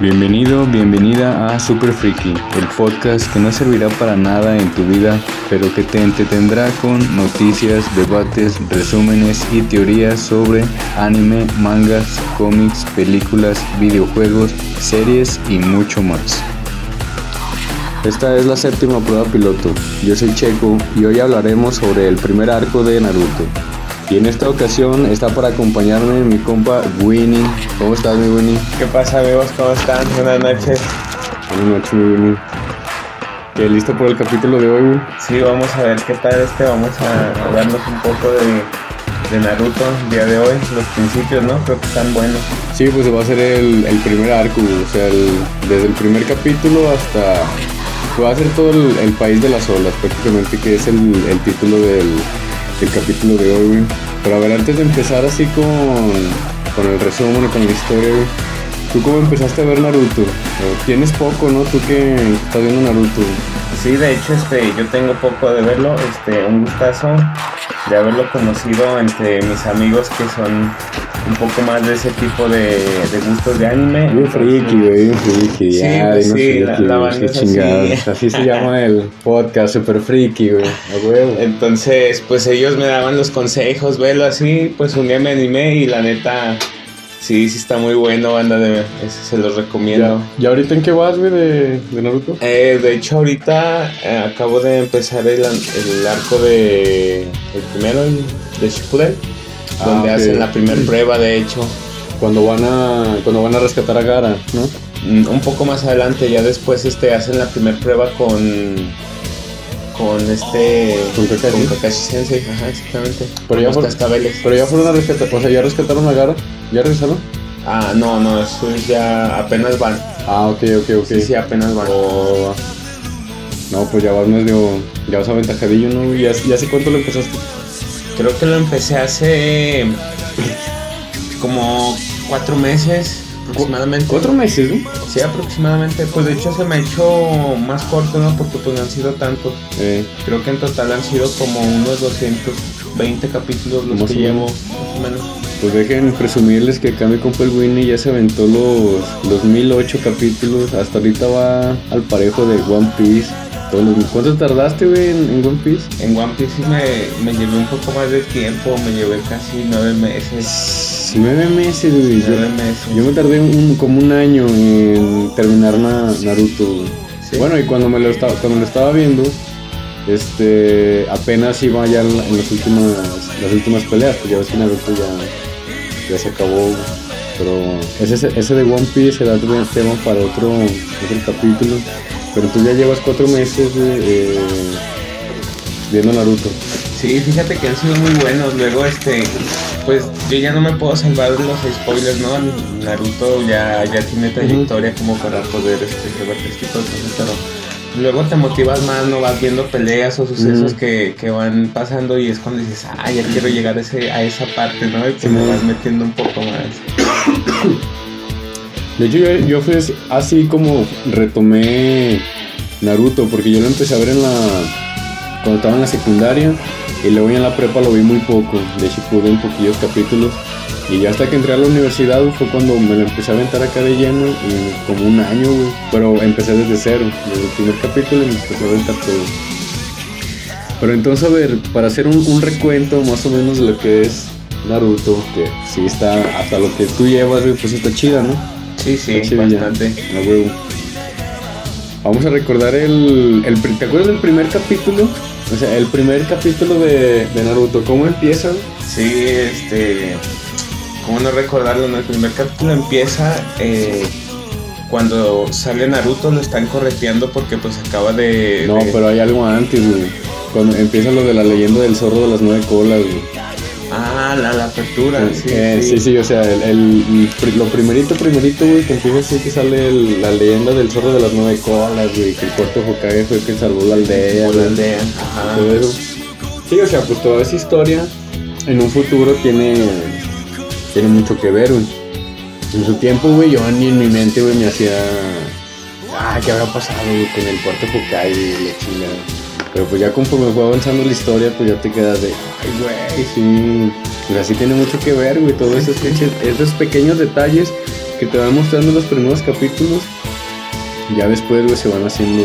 Bienvenido, bienvenida a Super Freaky, el podcast que no servirá para nada en tu vida, pero que te entretendrá con noticias, debates, resúmenes y teorías sobre anime, mangas, cómics, películas, videojuegos, series y mucho más. Esta es la séptima prueba piloto. Yo soy Checo y hoy hablaremos sobre el primer arco de Naruto. Y en esta ocasión está para acompañarme mi compa Winnie. ¿Cómo estás, mi Winnie? ¿Qué pasa, amigos? ¿Cómo están? Buenas noches. Buenas noches, mi Winnie. ¿Qué, ¿Listo por el capítulo de hoy, güey? Sí, vamos a ver qué tal este. Vamos a hablarnos un poco de, de Naruto el día de hoy. Los principios, ¿no? Creo que están buenos. Sí, pues va a ser el, el primer arco. O sea, el- desde el primer capítulo hasta... pues Va a ser todo el, el país de las olas, prácticamente, que es el, el título del, del capítulo de hoy, güey. Pero a ver, antes de empezar así con, con el resumen y con la historia. ¿Tú cómo empezaste a ver Naruto? Tienes poco, ¿no? Tú que estás viendo Naruto. Sí, de hecho, este, yo tengo poco de verlo. Este, un gustazo de haberlo conocido entre mis amigos que son un poco más de ese tipo de, de gustos de anime. Bien friki, güey, bien friki. Sí, ya, pues sí, la- friki, la banda es así. se llama el podcast, super friki, güey. Entonces, pues ellos me daban los consejos, velo así, pues un día me animé y la neta, sí, sí está muy bueno, banda de se los recomiendo. ¿Y ahorita en qué vas, güey, de, de Naruto? Eh, de hecho, ahorita eh, acabo de empezar el, el arco de. El primero, el de Shippuden, Ah, donde hacen la primera prueba, de hecho. Cuando van a cuando van a rescatar a Gara, ¿no? Mm, Un poco más adelante, ya después este, hacen la primera prueba con. Con este. ¿Con Kakashi? Kakashi Sensei, ajá, exactamente. Pero Con ya por- cascabeles. Pero ya fueron a rescatar, o sea, ya rescataron a Gara, ¿ya regresaron? Ah, no, no, eso es ya apenas van. Ah, ok, ok, ok. Sí, sí, apenas van. Oh, no, pues ya vas medio, ya vas aventajadillo, ¿no? ¿Y hace, y hace cuánto lo empezaste? Creo que lo empecé hace como cuatro meses aproximadamente. Cuatro meses, ¿no? Sí, aproximadamente. Pues de hecho se me ha hecho más corto, ¿no? Porque pues no han sido tantos. Eh, Creo que en total han sido como unos 220 capítulos los que llevo, más o menos. Pues dejen presumirles que acá mi compa el Winnie ya se aventó los, los 1008 capítulos. Hasta ahorita va al parejo de One Piece. Los- ¿Cuánto tardaste, güey, en, en One Piece? En One Piece sí me, me llevé un poco más de tiempo, me llevé casi nueve meses. Nueve meses, güey. Nueve meses. yo me tardé un- como un año en terminar Na- Naruto. Sí. Bueno, y cuando me lo estaba, cuando lo estaba viendo, este, apenas iba ya en, la- en las últimas, las últimas peleas, pues ya ves que Naruto ya, ya se acabó. Pero ese, ese de One Piece será otro tema para otro, otro capítulo. Pero tú ya llevas cuatro meses eh, viendo Naruto. Sí, fíjate que han sido muy buenos. Luego, este, pues yo ya no me puedo salvar de los spoilers, ¿no? Naruto ya, ya tiene trayectoria como para poder este, revertir este tipo de cosas, pero luego te motivas más, no vas viendo peleas o sucesos Ujú. que, que van pasando y es cuando dices, ah, ya quiero llegar a, ese, a esa parte, ¿no? Y Simón. me vas metiendo un poco más. De hecho, yo, yo fue así como retomé Naruto, porque yo lo empecé a ver en la. cuando estaba en la secundaria, y luego en la prepa lo vi muy poco. De hecho, pude un poquillos capítulos. Y ya hasta que entré a la universidad fue cuando me lo empecé a aventar acá de lleno, y como un año, güey. Pero empecé desde cero, desde el primer capítulo y me empecé a aventar todo. Pero entonces, a ver, para hacer un, un recuento más o menos de lo que es Naruto, que sí está, hasta lo que tú llevas, pues está chida, ¿no? Sí, sí, Está chida bastante. Huevo. Vamos a recordar el, el ¿Te acuerdas del primer capítulo? O sea, el primer capítulo de, de Naruto. ¿Cómo empieza? Sí, este. ¿Cómo no recordarlo? En el primer capítulo empieza eh, cuando sale Naruto, lo están correteando porque pues acaba de. No, de- pero hay algo antes, güey. Cuando empieza lo de la leyenda del zorro de las nueve colas, güey. Ah, la, la apertura, sí, Eh, sí. sí, sí, o sea, el, el- el pri- lo primerito, primerito, güey, que empieza así que sale la leyenda del zorro de las nueve colas, güey, que el cuarto Hokage fue el que salvó la aldea, la aldea, ajá. todo eso. Sí, o sea, pues toda esa historia en un futuro tiene, tiene mucho que ver, güey. En su tiempo, güey, yo ni en mi mente, güey, me hacía. Ah, ¿qué habrá pasado, güey, con el cuarto Hokage y la chingada? Pero pues ya conforme fue avanzando la historia, pues ya te quedas de. Ay, güey, sí. Así tiene mucho que ver, güey, todos esos, esos pequeños detalles que te van mostrando los primeros capítulos, ya después, güey, se van haciendo.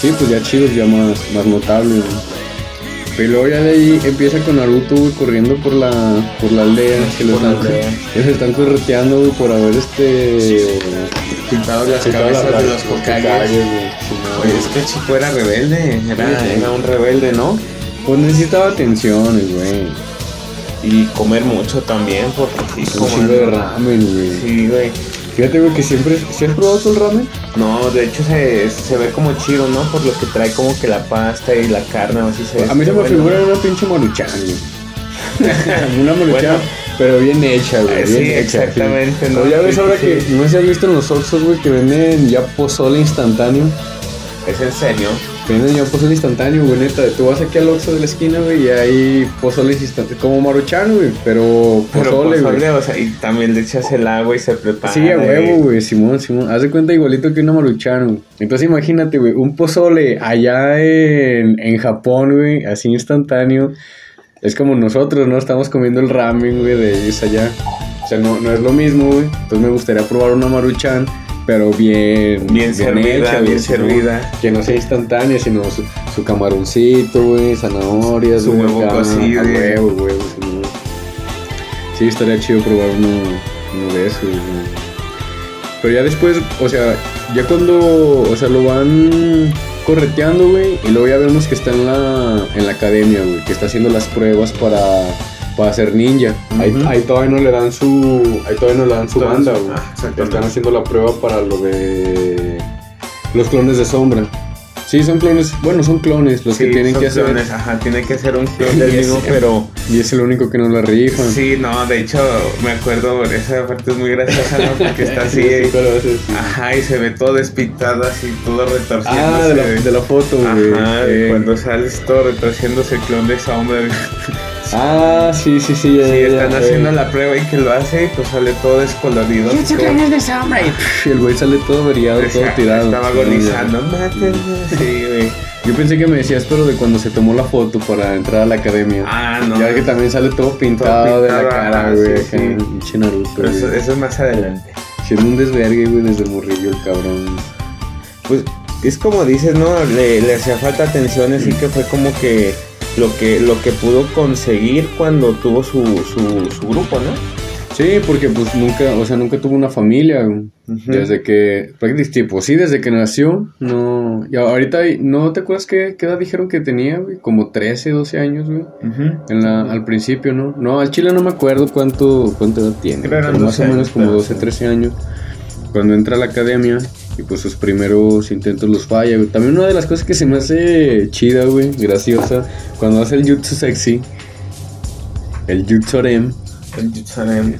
Sí, pues ya chidos, ya más, más notables, güey. Pero luego ya de ahí empieza con Naruto, güey, corriendo por la, por la aldea. Que lo Por la están, aldea. están correteando, güey, por haber este. Pintado las pintado cabezas la- de los Hokages. Sí, no, es que el chico era rebelde, era, Sí, era un rebelde, ¿no? Pues necesitaba atenciones, güey. Y comer mucho también, porque sí, de ramen, güey. Sí, güey. Fíjate, güey, que siempre. ¿Sí has probado tú el ramen? No, de hecho se, se ve como chido, ¿no? Por lo que trae como que la pasta y la carne, o así se ve. A mí se me bueno. figura una pinche maruchan, güey. una maruchan, Bueno. pero bien hecha, güey. Bien sí, hecha, exactamente, sí. ¿no? O ya ves ahora sí, que, sí. no sé si has visto en los Oxxos, güey, que venden ya pozole instantáneo. Es en serio. Venden ya pozole instantáneo, güey, neta. Tú vas aquí al Oxxo de la esquina, güey, y hay pozole instantáneo. Como maruchan, güey, pero pozole, güey. pozole, o sea, y también le echas el agua y se prepara. Sí, a huevo, güey, Simón, Simón. Haz de cuenta igualito que una maruchan, güey. Entonces imagínate, güey, un pozole allá en, en Japón, güey, así instantáneo. Es como nosotros, ¿no? Estamos comiendo el ramen, güey, de ellos allá. O sea, no, no es lo mismo, güey. Entonces me gustaría probar una maruchan, pero bien... Bien servida, güey, bien servida. Que no sea instantánea, sino su, su camaroncito, güey, zanahorias, Su güey, huevo acá, cocido, güey. huevo, Simón. Sí, estaría chido probar uno, uno de esos, güey. Pero ya después, o sea, ya cuando, o sea, lo van correteando, güey, y luego ya vemos que está en la, en la academia, güey, que está haciendo las pruebas para, para ser ninja. ahí, todavía no le dan su, ahí todavía no le dan su banda, güey. ah, exactamente. Están haciendo la prueba para lo de los clones de sombra. Sí, son clones, bueno, son clones los que tienen son que hacer. clones, Ajá, tienen que hacer un clon del mismo, pero... Y es el único que no la rifan. Sí, no, de hecho, me acuerdo, esa parte es muy graciosa, ¿no? Porque está así... Sí, sí, ser. Ajá, y se ve todo despintado así, todo retorciéndose. Ah, de la, de la foto, güey. Ajá, Eh, cuando sales todo retorciéndose el clon de sombra. Ah, sí, sí, sí. Ya, Sí, ya, están ya, haciendo la prueba y que lo hace y pues sale todo descolorido. Y el güey sale todo veriado, todo tirado. Estaba Sí, agonizando, mátenme. Sí, güey. Yo pensé que me decías, pero de cuando se tomó la foto para entrar a la academia. Ah, no. ya que también sale todo pintado, de la cara, güey. sí, sí. eso, eso es más adelante. Siendo un desvergue, güey, desde el morrillo, el cabrón. Pues es como dices, ¿no? Le, le hacía falta atención, así que fue como que lo que lo que pudo conseguir cuando tuvo su, su, su grupo, ¿no? Sí, porque pues nunca, o sea, nunca tuvo una familia, güey. Ujú. Desde que, prácticamente, tipo, sí, desde que nació, no, y ahorita, ¿no te acuerdas qué, qué edad dijeron que tenía, güey? Como 13, 12 años, güey. En la, al principio, ¿no? No, al chile no me acuerdo cuánto, cuánto edad tiene. Pero más o 12 menos como pero 12, sí. 13 años. Cuando entra a la academia y pues sus primeros intentos los falla, güey. También una de las cosas que se me hace chida, güey, graciosa, cuando hace el jutsu sexy, el jutsorem, El Jutsanem.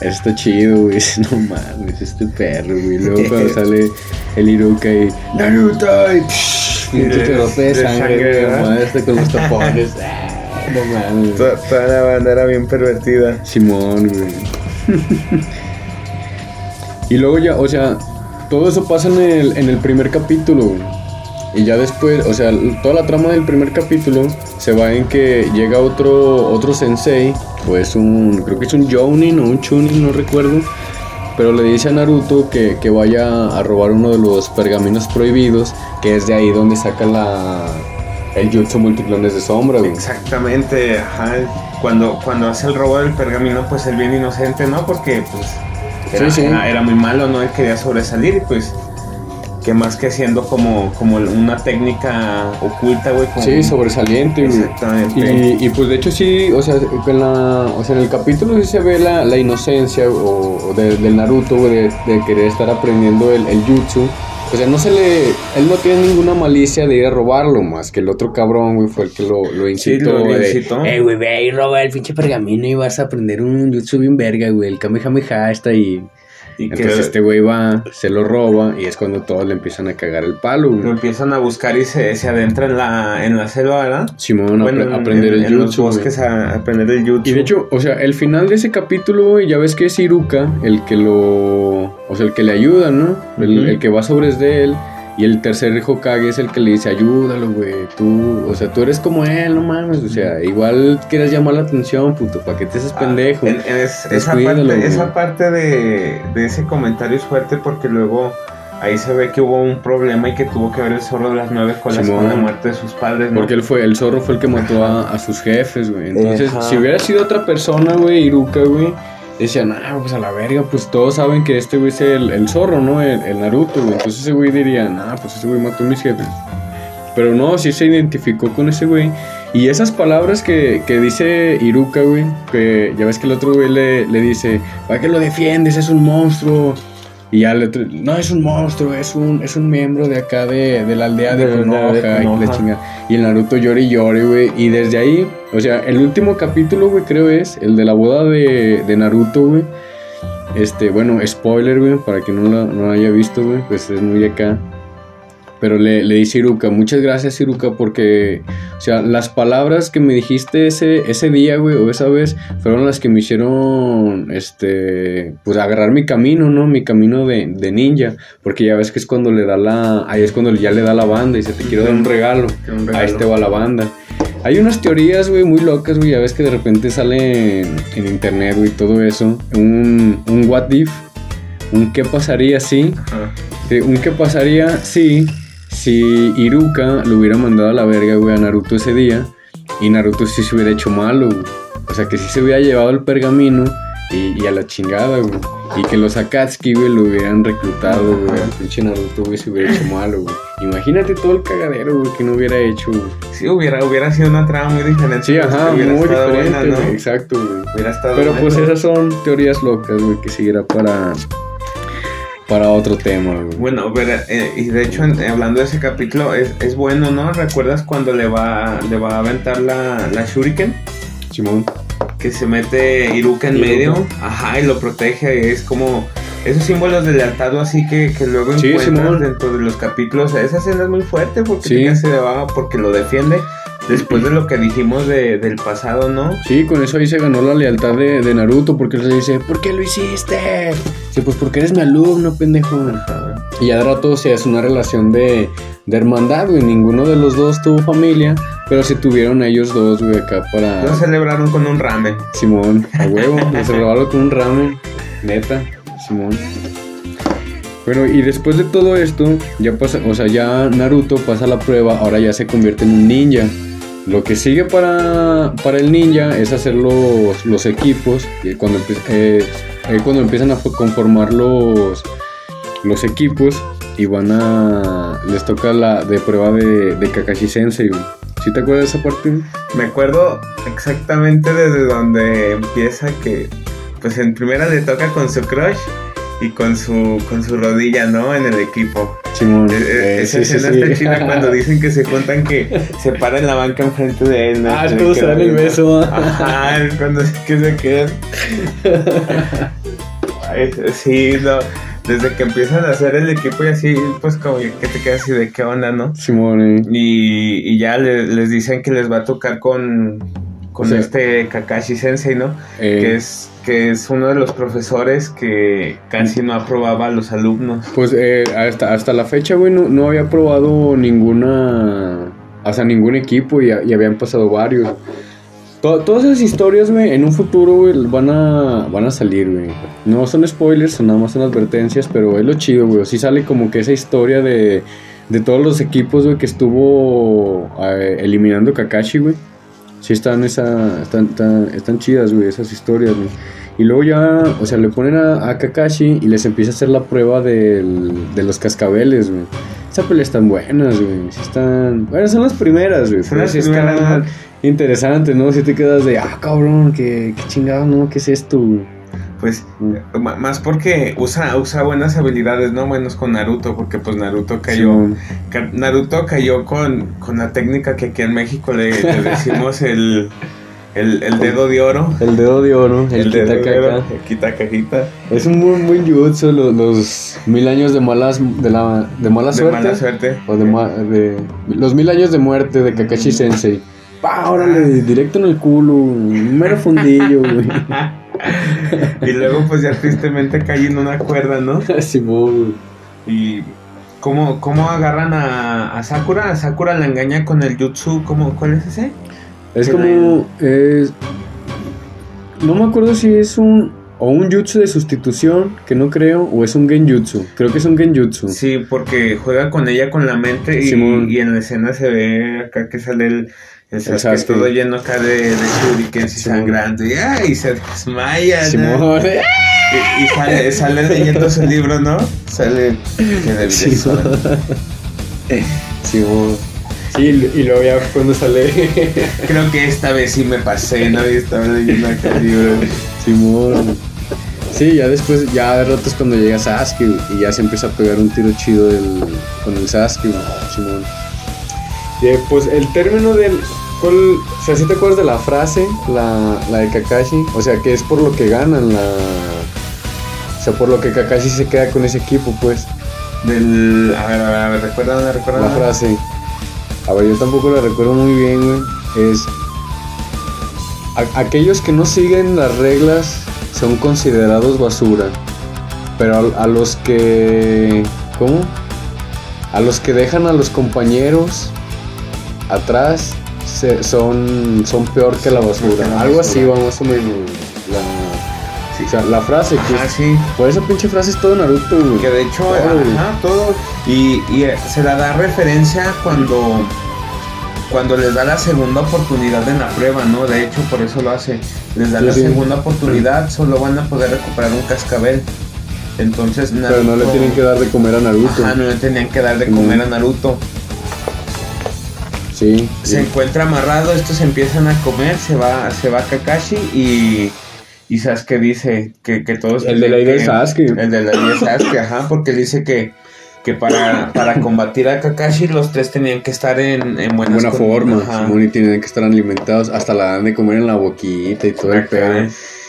está chido, güey. No mames, este perro, güey. Luego cuando sale el Iruka y Naruto y psh, un de- chorrote de de sangre, güey, este con los tapones. Ah, no mames. Toda la banda era bien pervertida. Simón, güey. y luego ya, o sea, todo eso pasa en el, en el primer capítulo. Y ya después, o sea, toda la trama del primer capítulo se va en que llega otro, otro sensei, o es un, creo que es un Jounin o un Chunin, no recuerdo. Pero le dice a Naruto que, que vaya a robar uno de los pergaminos prohibidos, que es de ahí donde saca la, el jutsu multiclones de sombra, güey. Exactamente. Cuando, cuando hace el robo del pergamino, pues él bien inocente, ¿no? Porque pues era, Sí, sí. era- era muy malo, ¿no? Él quería sobresalir y pues que más que siendo como, como una técnica oculta, güey. como- Sí, sobresaliente, güey. Exactamente. Y, y, pues de hecho sí, o sea, en, la, o sea, en el capítulo sí se ve la, la inocencia o, o de- del Naruto, güey, de, de querer estar aprendiendo el, el jutsu. O sea, no se le... Él no tiene ninguna malicia de ir a robarlo, más que el otro cabrón, güey, fue el que lo, lo incitó. lo de, incitó. Eh, güey, ve y roba el pinche pergamino y vas a aprender un jutsu bien verga, güey. El Kamehameha está ahí. y Entonces este güey va, se lo roba y es cuando todos le empiezan a cagar el palo, lo güey. empiezan a buscar y se, se adentra en la, en la selva, ¿verdad? Simón, a Bueno, en- aprender en, el en los jutsu, bosques a aprender el jutsu. Y de hecho, o sea, el final de ese capítulo, güey, ya ves que es Iruka el que lo. O sea, el que le ayuda, ¿no? El, que va sobre de él. Y el tercer Hokage es el que le dice, ayúdalo, güey, tú, o sea, tú eres como él, no mames, o sea, igual quieres llamar la atención, puto, ¿para qué te haces ah, pendejo? esa, parte, esa parte de, de ese comentario es fuerte porque luego ahí se ve que hubo un problema y que tuvo que ver el zorro de las nueve colas con la muerte de sus padres. Porque él fue, el zorro fue el que mató a, sus jefes, güey. Entonces, si hubiera sido otra persona, güey, Iruka, güey, decían, ah, pues a la verga, pues todos saben que este güey es el, zorro, ¿no? El, Naruto, güey. Entonces ese güey diría, ah, pues ese güey mató a mis jefes. Pero no, sí se identificó con ese güey. Y esas palabras que, que dice Iruka, güey, que ya ves que el otro güey le, le dice, ¿para qué lo defiendes? Es un monstruo. Y ya le no es un monstruo, es un, es un miembro de acá de, de la aldea de, Konoha, y la chinga. Y el Naruto llora y llora, güey. Y desde ahí, o sea, el último capítulo, güey, creo es el de la boda de, de Naruto, güey. Este, bueno, spoiler, güey, para que no lo, no lo haya visto, güey, pues es muy acá. Pero le, le dice Iruka, muchas gracias Iruka porque, o sea, las palabras que me dijiste ese, ese día, güey, o esa vez, fueron las que me hicieron, este, pues agarrar mi camino, ¿no? Mi camino de, de ninja, porque ya ves que es cuando le da la, ahí es cuando ya le da la banda y se te quiero dar un regalo, a este va la banda. Hay unas teorías, güey, muy locas, güey, ya ves que de repente sale en, internet, güey, todo eso, un, un what if, un qué pasaría si, un qué pasaría si si Iruka lo hubiera mandado a la verga, güey, a Naruto ese día, y Naruto sí se hubiera hecho malo, güey. O sea, que sí se hubiera llevado el pergamino y, a la chingada, güey. Y que los Akatsuki, güey, lo hubieran reclutado, güey. Al pinche Naruto, güey, se hubiera hecho malo, güey. Imagínate todo el cagadero, güey, que no hubiera hecho, güey. Sí, hubiera, hubiera sido una trama muy diferente. Sí, ajá, muy diferente, ¿no? Exacto, güey. Hubiera estado Pero pues esas son teorías locas, güey, que siguiera para para otro tema. Bueno, pero, eh, y de hecho, hablando de ese capítulo, es, es, bueno, ¿no? ¿Recuerdas cuando le va, le va a aventar la, la Shuriken? Simón. Que se mete Iruka en medio, ajá, y lo protege, es como esos símbolos de lealtad así que, que luego sí, encuentras dentro de los capítulos. Esa escena es muy fuerte porque sí. se va porque lo defiende. Después de lo que dijimos de, del pasado, ¿no? Sí, con eso ahí se ganó la lealtad de, de Naruto, porque él se dice, ¿por qué lo hiciste? Sí, pues porque eres mi alumno, pendejo. Y ya de rato se hace una relación de, de hermandad, güey. Ninguno de los dos tuvo familia, pero se tuvieron ellos dos, güey, acá para... Lo celebraron con un ramen. Simón, a huevo, lo celebraron con un ramen, neta, Simón. Bueno, y después de todo esto, ya pasa, o sea, ya Naruto pasa la prueba, ahora ya se convierte en un ninja. Lo que sigue para, para el ninja es hacer los, los equipos. Y cuando, eh, cuando empiezan a conformar los, los equipos y van a. Les toca la de prueba de, de Kakashi Sensei. ¿Sí te acuerdas de esa parte? Me acuerdo exactamente desde donde empieza que. Pues en primera le toca con su crush y con su con su rodilla, ¿no? En el equipo. Simón. E, e, esa escena está chida cuando dicen que se cuentan que se para en la banca enfrente de él. Ah, es cuando se dan el beso. Ajá, es cuando que se quedan. sí, no. Desde que empiezan a hacer el equipo y así, pues como que te quedas así de qué onda, ¿no? Simón. Eh. Y, y ya les dicen que les va a tocar con con este Kakashi Sensei, ¿no? Eh, que es que es uno de los profesores que casi no aprobaba a los alumnos. Pues eh, hasta, hasta la fecha, güey, no, había probado ninguna, hasta ningún equipo y, habían pasado varios. todas esas historias, güey, en un futuro, güey, van a, van a salir, güey. No son spoilers, son nada más son advertencias, pero es lo chido, güey. Sí sale como que esa historia de, de todos los equipos, güey, que estuvo eh, eliminando Kakashi, güey. Sí, están, esa, están, están, chidas, güey, esas historias, güey. Y luego ya, o sea, le ponen a, Kakashi y les empieza a hacer la prueba del, de los cascabeles, güey. Esas peleas están buenas, güey. Sí están... Bueno, son las primeras, güey. Pero sí están interesantes, ¿no? Si te quedas de, ah, cabrón, qué, qué chingado, ¿no? ¿Qué es esto, güey? Pues más porque usa, usa buenas habilidades, no menos con Naruto, porque pues Naruto cayó. Naruto cayó con, con la técnica que aquí en México le, decimos el, el, dedo de oro. El dedo de oro, el, oro, quita cajita. Es un muy buen jutsu, los, mil años de malas de la de mala suerte. De mala suerte. O de, de, los mil años de muerte de Kakashi Sensei. Pa, órale, directo en el culo, mero fundillo, güey. y luego pues ya tristemente caí en una cuerda, ¿no? Simón. y ¿Cómo, cómo agarran a, a Sakura? A Sakura la engaña con el jutsu, ¿cómo, ¿cuál es ese? Es como. es- no me acuerdo si es un. O un jutsu de sustitución, que no creo, o es un genjutsu. Creo que es un genjutsu. Sí, porque juega con ella con la mente y, y en la escena se ve acá que sale el, Sasuke. todo lleno acá de, de shurikens y sangrando y, ¡ay! se desmaya, ¿no? Simón. Y, y sale, sale leyendo su libro, ¿no? Sale que debí Simón. Simón. Sí, y luego ya cuando sale. Creo que esta vez sí me pasé, ¿no? Y estaba leyendo acá el libro. Simón. Sí, ya después, ya de ratos cuando llega Sasuke y ya se empieza a pegar un tiro chido del- con el Sasuke, Simón. Pues el término del. ¿cuál- o sea, ¿sí te acuerdas de la frase? La, la de Kakashi. O sea, que es por lo que ganan la. O sea, por lo que Kakashi se queda con ese equipo, pues. Del. A ver, a ver, a ver, recuérdame, recuérdame. La frase. A ver, yo tampoco la recuerdo muy bien, güey. Es. "A- aquellos que no siguen las reglas son considerados basura. Pero a, a los que. ¿Cómo? A los que dejan a los compañeros atrás se- son, son peor que la basura. que la Algo así, basura. va más o menos. La, o sea, la frase que. Ah, sí. Por esa pinche frase es todo Naruto, güey. Que de hecho, ajá, todo. Y, y eh, se la da referencia cuando. Cuando les da la segunda oportunidad en la prueba, ¿no? De hecho, por eso lo hace. Les da Sí, la sí. segunda oportunidad, solo van a poder recuperar un cascabel. Entonces, Pero no le Naruto- tienen que dar de comer a Naruto. Ajá, no le tenían que dar de comer a Naruto. Sí. Se sí. encuentra amarrado, estos empiezan a comer, se va, se va Kakashi y, y Sasuke dice que, que todos... El de la idea de Sasuke. El de la idea de Sasuke, ajá, porque dice que, que para, para combatir a Kakashi los tres tenían que estar en, en buenas buena forma, ajá. Y tienen que estar alimentados, hasta la dan de comer en la boquita y todo el pedo.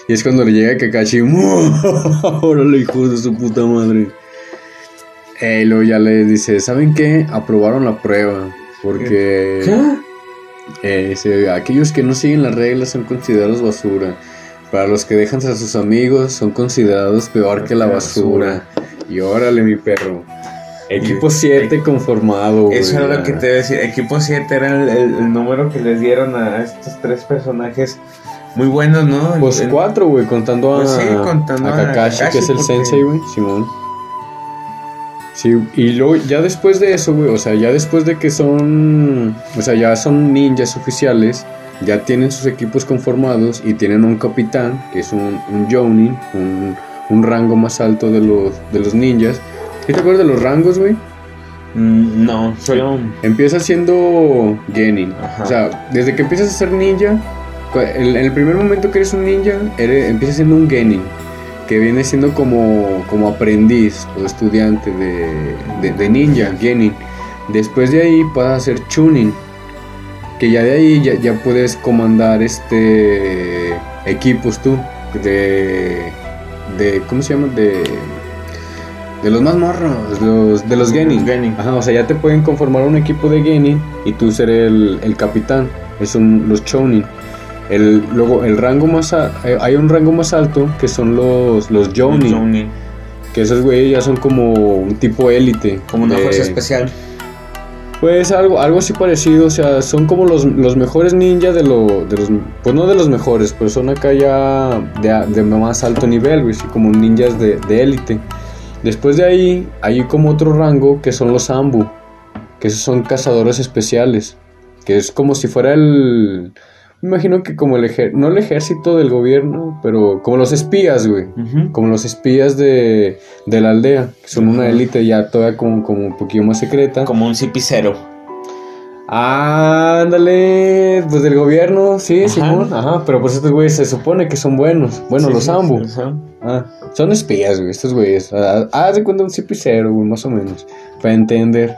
Y es cuando le llega Kakashi, órale hijo de su puta madre. Y luego ya le dice, ¿saben qué? Aprobaron la prueba, porque ¿Qué? eh, dice, aquellos que no siguen las reglas son considerados basura. Para los que dejan a sus amigos son considerados peor que la basura. Y órale mi perro. Equipo 7 conformado. güey, Eso era lo que te iba a decir. Equipo 7 era el, el- el número que les dieron a estos tres personajes muy buenos, ¿no? Pues El- cuatro, güey, contando, Pues a, sí, contando a a Kakashi, Kakashi, que es el porque- sensei, güey, Simón. Sí, y luego ya después de eso, güey, o sea, ya después de que son, o sea, ya son ninjas oficiales, ya tienen sus equipos conformados y tienen un capitán, que es un, un Jounin, un, un rango más alto de los, de los ninjas. ¿Sí te acuerdas de los rangos, güey? Mm, No, solo... Empieza siendo Genin. Ajá. O sea, desde que empiezas a ser ninja, en el primer momento que eres un ninja, eres, empiezas siendo un Genin. Que viene siendo como, como aprendiz o estudiante de, de- de ninja, Genin. Después de ahí pasas a ser Chunin. Que ya de ahí ya, ya puedes comandar este equipos tú. De. de ¿Cómo se llama? De. De los más morros, los, de los Genin. Genin. Ajá, o sea, ya te pueden conformar un equipo de Genin y tú ser el, el capitán. Es son los Chonin. El, luego, el rango más a- eh, hay un rango más alto que son los, los. Jonin. Que esos güeyes ya son como un tipo élite. Como una de- fuerza especial. Pues algo, algo así parecido, o sea, son como los, los mejores ninjas de, lo, de los... Pues no de los mejores, pero son acá ya de, más alto nivel, güey, como ninjas de de élite. Después de ahí hay como otro rango que son los Ambu, que esos son cazadores especiales, que es como si fuera el... Me imagino que como el ejército, no el ejército del gobierno, pero como los espías, güey. Como los espías de, de la aldea, que son una élite ya todavía como, como un poquillo más secreta. Como un cipicero. Ándale, pues del gobierno, sí, Ajá. Simón, ajá, pero pues estos güeyes se supone que son buenos. Bueno, Sí, los sí, ajá. Ah, son espías, güey, estos güeyes. Ah, Haz de cuenta un cipicero, güey, más o menos, para entender.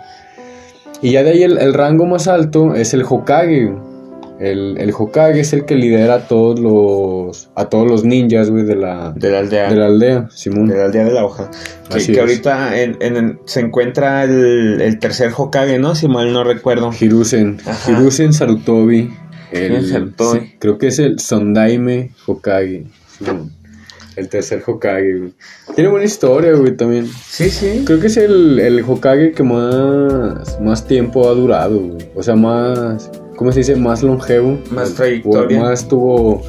Y ya de ahí el, el rango más alto es el Hokage, güey. El, el Hokage es el que lidera a todos los, a todos los ninjas, güey, de la, De la aldea. de la aldea, Simón. de la aldea de la hoja. Que, Así que es. ahorita en, en- se encuentra el, el tercer Hokage, ¿no? Si mal no recuerdo. Hiruzen, Ajá. Hiruzen Sarutobi. El, Hiruzen Sarutobi. sí, creo que es el Sondaime Hokage. Simón. el tercer Hokage, güey. Tiene buena historia, güey, también. Sí, sí. Creo que es el, el Hokage que más, más tiempo ha durado, güey. O sea, más, ¿cómo se dice? Más longevo. Más trayectoria. Más tuvo,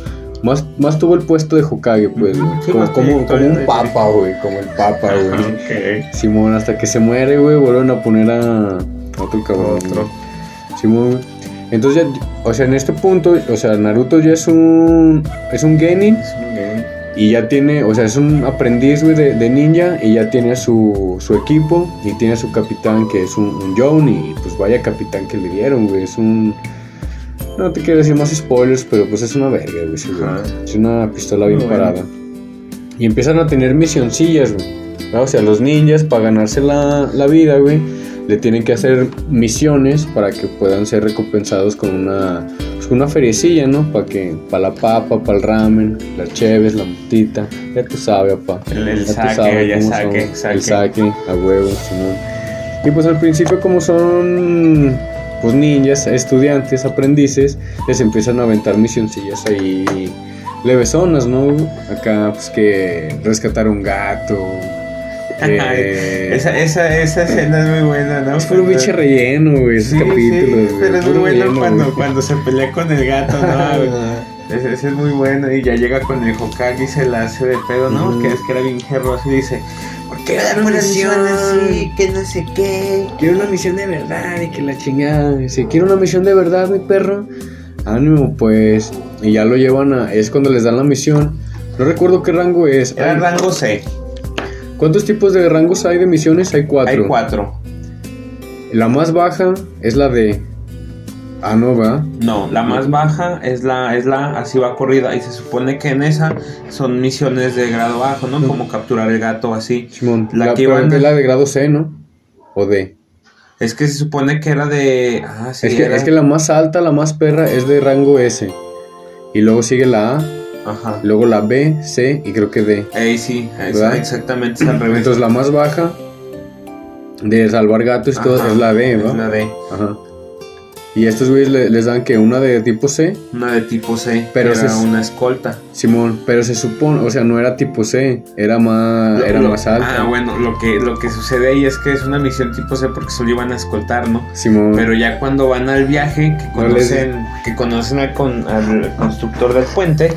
más, más tuvo el puesto de Hokage, pues. Sí, como, un papa, güey. Como el papa, güey. Simón, hasta que se muere, güey, vuelven a poner a otro cabrón. Otro. Simón, güey. Entonces ya, o sea, en este punto, o sea, Naruto ya es un, es un genin Es un gay. Y ya tiene, o sea, es un aprendiz, güey, de, de ninja y ya tiene su, su equipo y tiene a su capitán que es un, un y pues vaya capitán que le dieron, güey, es un... No te quiero decir más spoilers, pero pues es una verga, güey. Es una pistola bien Muy bueno. parada. Y empiezan a tener misioncillas, güey. ¿no? O sea, los ninjas, para ganarse la, la vida, güey, le tienen que hacer misiones para que puedan ser recompensados con una, pues, una feriecilla, ¿no? Para que, para la papa, para el ramen, las cheves, la mutita, ya tú sabes, papá. El- el Ya saque, sabes ya saque, saque. El saque, a huevo, Simón. Y pues al principio como son pues ninjas, estudiantes, aprendices, les empiezan a aventar misioncillas ahí levesonas, ¿no? Acá pues que rescatar un gato. Que- Esa, esa, esa escena es muy buena, ¿no? es puro Cuando- pinche relleno, güey, esos Sí, sí, capítulos, güey, pero es muy bueno relleno, cuando, güey. cuando se pelea con el gato, ¿no? Ese, ese es muy bueno y ya llega con el Hokage y se la hace de pedo, ¿no? Ujú. Que es que era bien gerroso y dice, ¿por qué una misión así? Que no sé qué. Quiero una misión de verdad y que la chingada. Si quiero una misión de verdad, mi perro. Ánimo, pues. Y ya lo llevan a. Es cuando les dan la misión. No recuerdo qué rango es. Era Hay- rango C, ¿Cuántos tipos de rangos hay de misiones? Hay cuatro. hay cuatro. La más baja es la de. Ah, no, ¿verdad? No, la más baja es la, es la así va corrida y se supone que en esa son misiones de grado bajo, ¿no? Como capturar el gato así. Simón. La La, que iban- es la de grado C, ¿no? O D. Es que se supone que era de... Ah, sí, es, que, era- es que la más alta, la más perra, es de rango S. Y luego sigue la A, Ajá. luego la B, C y creo que D. Ey, sí, es- ¿Verdad? exactamente es al revés. Entonces la más baja de salvar gatos y todo es la D, es ¿va? la D. Ajá. Y estos güeyes le- les dan que una de tipo C, Una de tipo C, Pero era una escolta. Simón, pero se supone, o sea, no era tipo C, era más, Lo- era lo- más alta. Ah, bueno, lo que, lo que sucede ahí es que es una misión tipo C porque solo iban a escoltar, ¿no? Simón. Pero ya cuando van al viaje, que No les- conocen, que conocen al, con- al constructor del puente,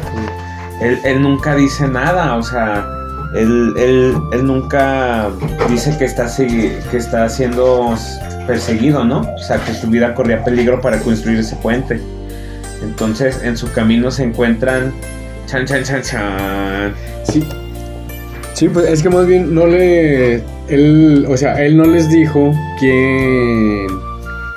él, él nunca dice nada, o sea, él, él, él nunca dice que está, que está siendo perseguido, ¿no? O sea, que su vida corría peligro para construir ese puente. Entonces, en su camino se encuentran... Chan, chan, chan, chan. Sí. Sí, pues es que más bien no le. Él, o sea, él no les dijo quién.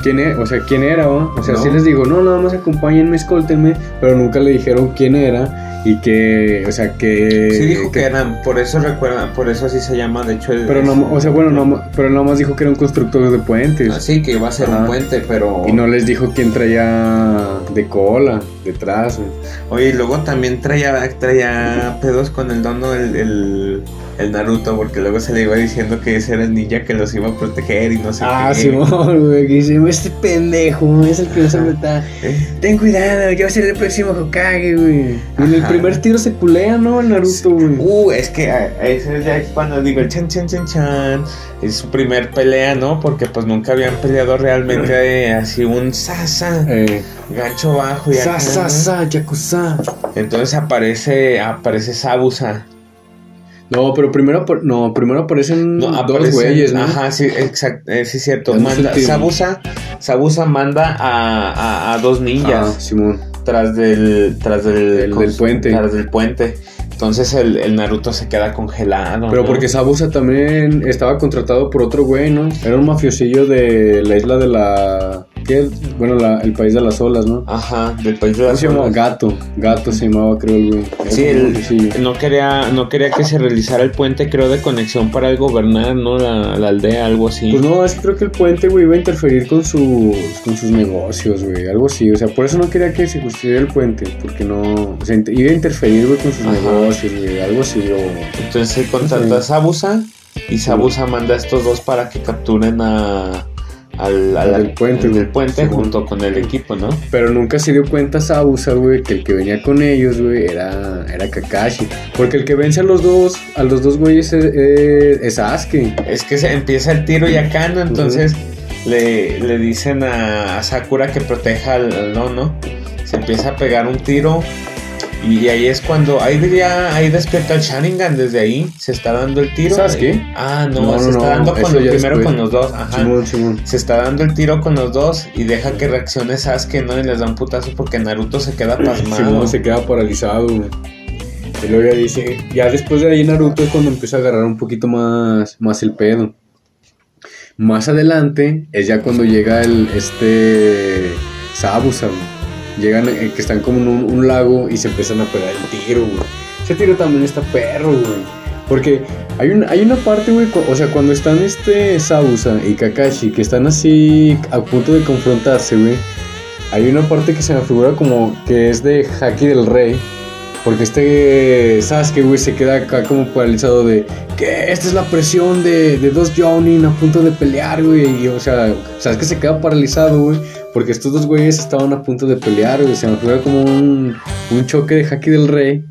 quién era, o sea, quién era, ¿va? O sea, No. sí les dijo, no, nada más acompáñenme, escóltenme, pero nunca le dijeron quién era y que, o sea, que. Sí dijo que eran, por eso recuerdan, por eso así se llama, de hecho... el- Pero no, o sea, bueno, no, pero nada más dijo que era un constructor de puentes. Así que iba a ser Ajá. un puente, pero... Y no les dijo quién traía de cola, detrás. Oye, y luego también traía, traía pedos con el dono el, el, el Naruto, porque luego se le iba diciendo que ese era el ninja que los iba a proteger y no sé Ah, qué. Simón, güey, que dice, este pendejo, es el que nos mata. Eh, Ten cuidado, ya va a ser el próximo Hokage, güey. Y en el primer tiro se culea, ¿no? El Naruto, güey. Uh, es que ah, ese ya es cuando digo el chan chan chan chan. Es su primer pelea, ¿no? Porque pues nunca habían peleado realmente eh, así un sasa, Eh, gancho bajo y sa, acá, sa, ¿no? sa, yakuza. Entonces aparece, aparece Sabusa. No, pero primero, no, primero aparecen No, dos aparecen- güeyes, ¿no? Ajá, sí, exacto, sí, es cierto. Manda. Sabusa, Sabusa manda a, a, a dos Ah, ninjas Simón. tras del, tras del, Del- del puente. Tras del puente. Entonces el, el Naruto se queda congelado. Pero ¿no? porque Sabusa también estaba contratado por otro güey, ¿no? Era un mafiosillo de la isla de la... ¿Qué? Bueno, la- el país de las olas, ¿no? Ajá, del país de ¿Cómo las se llamaba? olas. Gato. Gato se llamaba, creo, el güey. Sí, él mafiosillo. no quería, no quería que se realizara el puente, creo, de conexión para el gobernar, ¿no? La, la aldea, algo así. Pues no, es que creo que el puente, güey, iba a interferir con sus, con sus negocios, güey, algo así. O sea, por eso no quería que se construyera el puente, porque no. O sea, iba a interferir, güey, con sus Ajá. negocios, güey, algo así. O, Entonces se contrata Sí. a Sabusa y Sabusa manda a estos dos para que capturen a, al, al, puente, Sí, junto con el equipo, ¿no? Pero nunca se dio cuenta Sabusa, güey, que el que venía con ellos, güey, era, era Kakashi. Porque el que vence a los dos, a los dos güeyes es, es, es. Es que se empieza el tiro y acá, ¿no? Entonces le, le dicen a, a Sakura que proteja al, al Nono. Se empieza a pegar un tiro. Y ahí es cuando, ahí diría, ahí despierta el Sharingan desde ahí, se está dando el tiro. ¿Sasuke? Ah, no, No, se no, está no, dando con eso los- primero después. con los dos, ajá. Se está dando el tiro con los dos y deja que reaccione Sasuke, ¿no? Y les da un putazo porque Naruto se queda pasmado. Simón se queda paralizado, güey. Y luego ya dice, ya después de ahí Naruto es cuando empieza a agarrar un poquito más, más el pedo. Más adelante es ya cuando llega el, este, Sabusa, güey. Llegan, eh, que están como en un, lago y se empiezan a pegar el tiro, güey. Ese tiro también está perro, güey. Porque hay, un, hay una parte, güey, o sea, cuando están este Sabusa y Kakashi, que están así a punto de confrontarse, güey. Hay una parte que se me figura como que es de Haki del Rey. Porque este Sasuke, güey, se queda acá como paralizado de que esta es la presión de, de dos Jonin a punto de pelear, güey. Y, o sea, Sasuke se queda paralizado, güey. Porque estos dos güeyes estaban a punto de pelear, güey. Se me figura como un, un choque de Haki del Rey.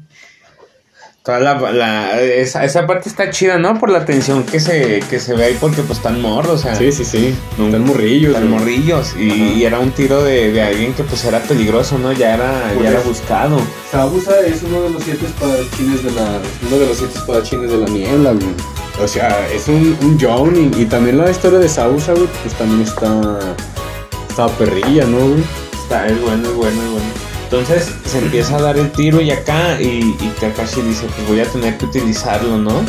Toda la, la- esa, esa parte está chida, ¿no? Por la tensión que se, que se ve ahí porque pues están morros, o sea, Sí, sí, sí. No. Están morrillos, están güey. morrillos y, y era un tiro de, de alguien que pues era peligroso, ¿no? Ya era, Por ya era eso. buscado. Sabusa es uno de los siete espadachines de la. Uno de los siete espadachines de la niebla, güey. O sea, es un, un Jonin. Y también la historia de Sabusa, güey, pues también está. Está perrilla, ¿no, güey? Está, es bueno, es bueno, es bueno. Entonces se empieza a dar el tiro y acá y, y Kakashi dice, pues voy a tener que utilizarlo, ¿no?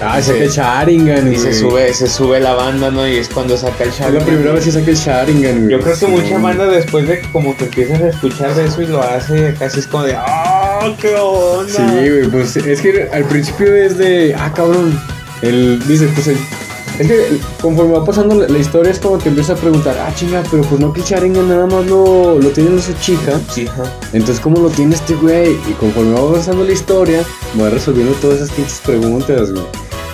Ah, saca el Sharingan, Y güey. se sube, se sube la banda, ¿no? Y es cuando saca el Es Sharingan. la primera vez que saca el Sharingan, güey. Yo creo que Sí, mucha banda después de que como que empiezas a escuchar de eso y lo hace casi es como de ¡Ah, qué onda! Sí, güey, pues es que al principio es de. Ah, cabrón. El. Dice, pues el. Es que conforme va pasando la, la historia es como te empieza a preguntar, ah, chinga, pero pues no que el Sharingan nada más lo, lo tienen los Uchiha. Sí, ajá. Entonces, ¿cómo lo tiene este güey? Y conforme va avanzando la historia, va resolviendo todas esas pinches preguntas, güey.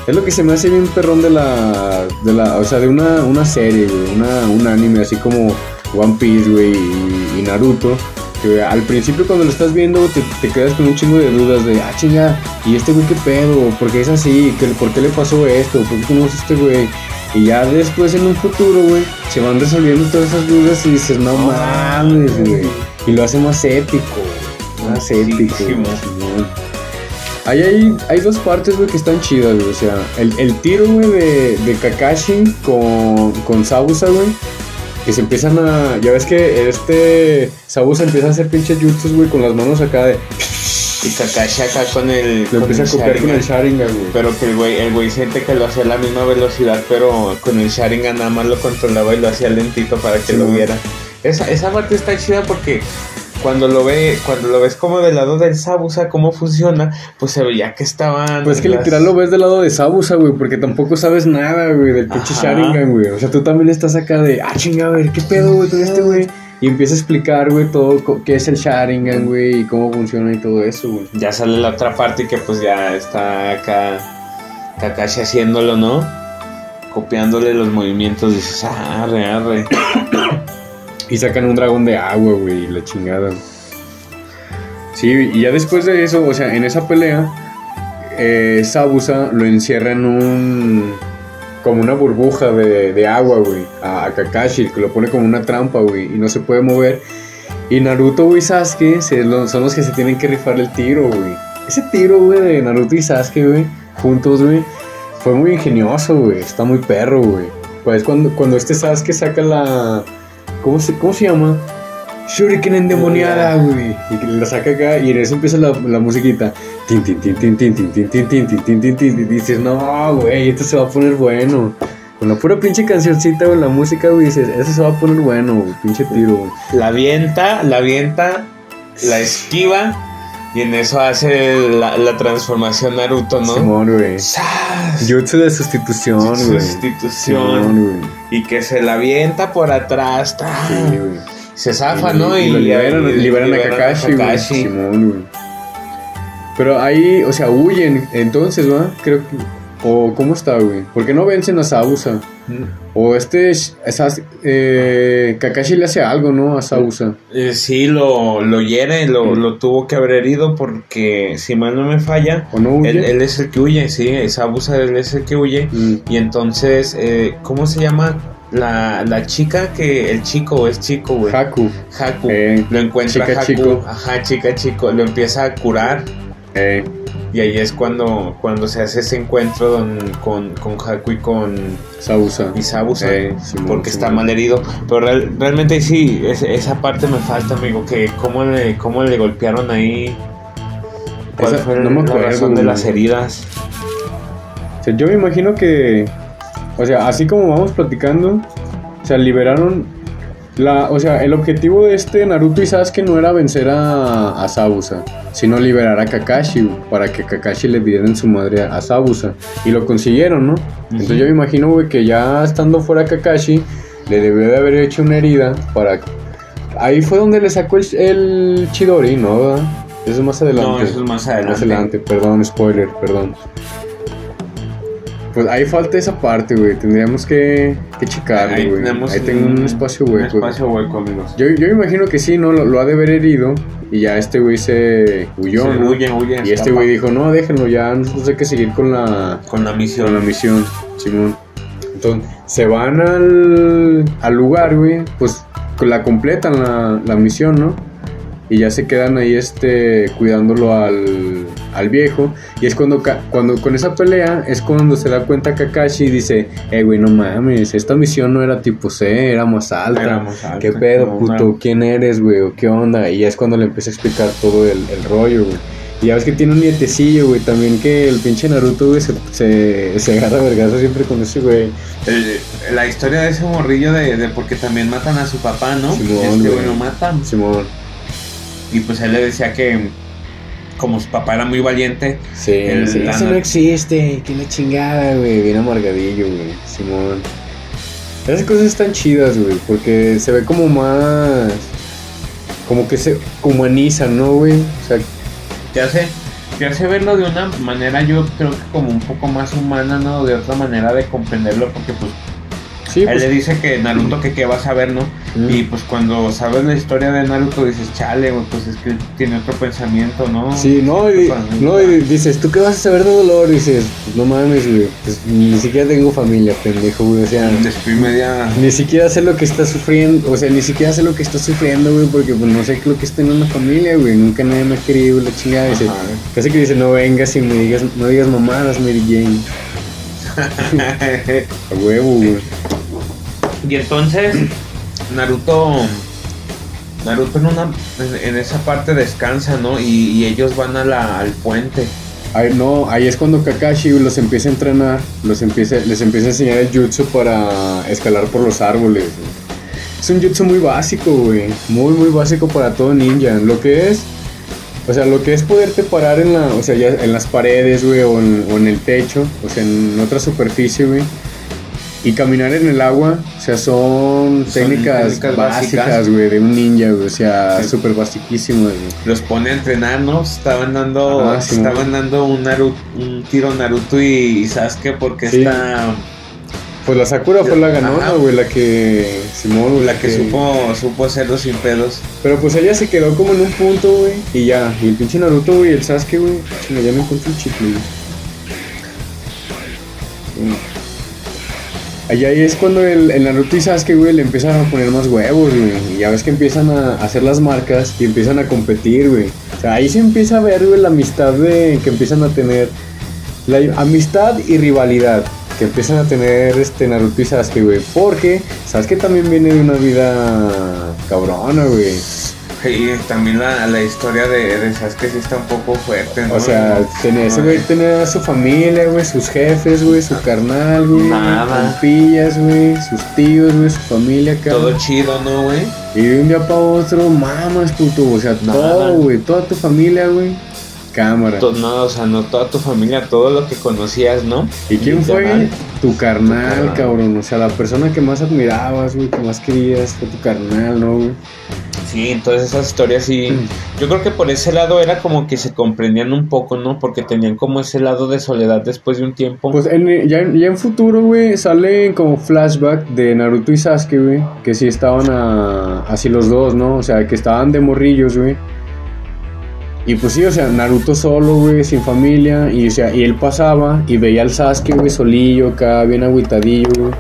Es lo que se me hace bien perrón de la. de la. O sea, de una, una serie, güey. Una, un anime así como One Piece, güey, y, y Naruto. Que al principio cuando lo estás viendo te, te quedas con un chingo de dudas de, ah, chinga, ¿y este güey qué pedo? ¿Por qué es así? ¿Qué- ¿Por qué le pasó esto? ¿Por qué conoce este güey? Y ya después en un futuro, güey, se van resolviendo todas esas dudas y dices, no mames, güey. Y lo hace más épico, güey. Más épico. güey. Ahí hay, hay dos partes, güey, que están chidas, güey. O sea, el, el tiro, güey, de, de Kakashi con, con Sabusa, güey. Que se empiezan a. Ya ves que este Sabusa empieza a hacer pinches jutsus, güey, con las manos acá de. Y Kakashi acá con el. Lo con empieza a copiar con el Sharingan. Güey. Pero que el güey, el güey siente que lo hacía a la misma velocidad, pero con el Sharingan nada más lo controlaba y lo hacía lentito para que Sí, lo viera. Esa, esa parte está chida porque cuando lo ve, cuando lo ves como del lado del Sabusa, cómo funciona, pues se veía que estaban. Pues es que las- literal lo ves del lado de Sabusa, güey, porque tampoco sabes nada, güey, del pinche. Sharingan, güey. O sea, tú también estás acá de, ah, chinga, a ver, ¿qué pedo, güey, con este, güey? Y empieza a explicar, güey, todo qué es el Sharingan, güey, y cómo funciona y todo eso, güey. Ya sale la otra parte que pues ya está acá Kakashi haciéndolo, ¿no? Copiándole los movimientos, dices, ah, arre, arre. Y sacan un dragón de agua, güey, la chingada. Sí, y ya después de eso, o sea, en esa pelea, eh, Sabusa lo encierra en un. como una burbuja de, de agua, güey. A, Kakashi, que lo pone como una trampa, güey, y no se puede mover. Y Naruto, y Sasuke son los que se tienen que rifar el tiro, güey. Ese tiro, güey, de Naruto y Sasuke, güey, juntos, güey, fue muy ingenioso, güey. Está muy perro, güey. Pues cuando, cuando este Sasuke saca la. ¿Cómo se, cómo se llama? Shuriken endemoniada, güey. Y que la saca acá y en eso empieza la, la musiquita. Tin, tin, tin, tin, tin, tin, tin, tin, tin, tin, tin, tin, tin. Y dices, no, güey, esto se va a poner bueno. Con la pura pinche cancioncita, güey, la música, güey, dices, eso se va a poner bueno, güey, pinche tiro, güey. La avienta, la avienta, la esquiva y en eso hace la, la transformación Naruto, ¿no? Simón, güey. Jutsu de sustitución, güey. Sustitución. Simón, güey. Y que se la avienta por atrás. Se zafa, Y- ¿no? Y, lo liberan, y liberan a Kakashi. Simón, güey. Pero ahí, o sea, huyen, entonces, ¿va? Creo que. ¿O cómo está, güey? ¿Por qué no vencen a Sabusa? O este, esas, eh, Kakashi le hace algo, ¿no? A Sabusa. Eh, sí, lo, lo hiere, lo, lo tuvo que haber herido porque, si mal no me falla, ¿O no huye? él, él es el que huye, sí, Sabusa él es el que huye. Mm. Y entonces, eh, ¿cómo se llama? La, la chica que, el chico, es chico, güey. Haku. Haku. Eh, lo encuentra chica Haku. chico. Ajá, chica chico. Lo empieza a curar. Eh, Y ahí es cuando, cuando se hace ese encuentro don- con, con Haku y con Sabusa. y Sabusa. Eh, porque está mal herido. Pero real- realmente sí, es- esa parte me falta, amigo. Que cómo le, cómo le golpearon ahí. ¿Cuál Esa- fue no me la razón de las heridas? O sea, yo me imagino que, o sea, así como vamos platicando, o sea, liberaron la, o sea, el objetivo de este Naruto y Sasuke no era vencer a, a Sabusa, sino liberar a Kakashi para que Kakashi le dieran su madre a, a Sabusa y lo consiguieron, ¿no? Entonces yo me imagino, güey, que ya estando fuera Kakashi le debió de haber hecho una herida para Ahí fue donde le sacó el, el Chidori, ¿no? Eso es más adelante. No, eso es más adelante. Más adelante, perdón, spoiler, perdón. Pues ahí falta esa parte, güey. Tendríamos que, que checarlo, Ahí güey. tenemos Ahí tengo un espacio Un hueco. espacio hueco, amigos. Yo, yo imagino que sí, ¿no? Lo, lo ha de haber herido. Y ya este güey se huyó, Se ¿no? huye, huye, y este güey dijo, no, déjenlo, ya nosotros hay que seguir con la, Con la con misión. la misión, Simón. Entonces, se van al, al lugar, güey, pues la completan la, la misión, ¿no? Y ya se quedan ahí, este, cuidándolo al, al viejo. Y es cuando, cuando con esa pelea, es cuando se da cuenta Kakashi y dice, eh, güey, no mames, esta misión no era tipo C, era más alta. Era más alta, ¿Qué pedo, puto? ¿Quién eres, güey? ¿O qué onda? Y es cuando le empieza a explicar todo el, el rollo, güey. Y ya ves que tiene un nietecillo, güey. También que el pinche Naruto, güey, se, se, se agarra vergazo siempre con ese, güey. El- la historia de ese morrillo de, de porque también matan a su papá, ¿no? Simón, es que güey. bueno, matan. Simón. Y pues él le decía que como su papá era muy valiente, Sí, El sí, eso no existe. Que la chingada, güey. Bien amargadillo, güey. Simón. Esas cosas están chidas, güey. Porque se ve como más. Como que se humanizan, ¿no, güey? O sea, te hace, te hace verlo de una manera, yo creo que como un poco más humana, ¿no? De otra manera de comprenderlo, porque pues sí, él pues. le dice que Naruto que qué va a saber, ¿no? Mm. Y pues cuando sabes la historia de Naruto dices, chale, güey, pues es que tiene otro pensamiento, ¿no? Sí, no, y, no, y dices, ¿tú qué vas a saber de dolor? Dices, pues no mames, güey, pues ni siquiera tengo familia, pendejo, güey, o sea, Después media... ni siquiera sé lo que está sufriendo, o sea, ni siquiera sé lo que está sufriendo, güey, porque pues no sé lo que es tener una familia, güey, nunca nadie me ha querido, la chingada, dice, Ajá. casi que dice, no vengas y me digas, no digas mamadas, Mary Jane, a huevo, güey, y entonces Naruto Naruto en una en, esa parte descansa, ¿no? Y, ellos van al puente. Ahí, no, ahí es cuando Kakashi los empieza a entrenar, los empieza, les empieza a enseñar el jutsu para escalar por los árboles. Es un jutsu muy básico, güey. Muy, muy básico para todo ninja. Lo que es, o sea, lo que es poderte parar en la, o sea, ya en las paredes, güey, o en, o en el techo, o sea, en otra superficie, güey. Y caminar en el agua, o sea, son, Son técnicas, técnicas básicas, güey, de un ninja, güey. O sea, Sí. súper basiquísimas, güey. Los pone a entrenar, ¿no? Estaban dando sí, estaban dando un, Naru- un tiro Naruto y, Sasuke porque Sí. está Pues la Sakura fue la ganona, güey, la que Simón, la que supo supo hacerlo sin pedos. Pero pues ella se quedó como en un punto, güey, y ya, y el pinche Naruto, güey, el Sasuke, güey, ya no encuentro el chicle, güey. Allá ahí es cuando el, el Naruto y Sasuke, güey, le empiezan a poner más huevos, güey. Y ya ves que empiezan a hacer las marcas y empiezan a competir, güey. O sea, ahí se empieza a ver, güey, la amistad de que empiezan a tener. La amistad y rivalidad que empiezan a tener este Naruto y Sasuke, güey. Porque Sasuke también viene de una vida cabrona, güey. Y también la, la historia de, de Sasuke sí está un poco fuerte, ¿no? O sea, tenía, ese güey tenía su familia, güey, sus jefes, güey, su carnal, güey. Nada. Compillas, güey, sus tíos, güey, su familia, todo chido, ¿no, güey? Y de un día para otro, mamas, puto. O sea, Nada. todo, güey, toda tu familia, güey. Cámara. To- no, o sea, no toda tu familia, todo lo que conocías, ¿no? ¿Y quién fue? Tu carnal, carnal. cabrón. O sea, la persona que más admirabas, güey, que más querías, fue tu carnal, ¿no, güey? Sí, entonces esas historias sí. Yo creo que por ese lado era como que se comprendían un poco, ¿no? Porque tenían como ese lado de soledad después de un tiempo. Pues en- ya, ya en futuro, güey, salen como flashback de Naruto y Sasuke, güey, que sí estaban a- así los dos, ¿no? O sea, que estaban de morrillos, güey. Y pues sí, o sea, Naruto solo, güey, sin familia, y o sea, y él pasaba y veía al Sasuke, güey, solillo, acá, bien agüitadillo, güey.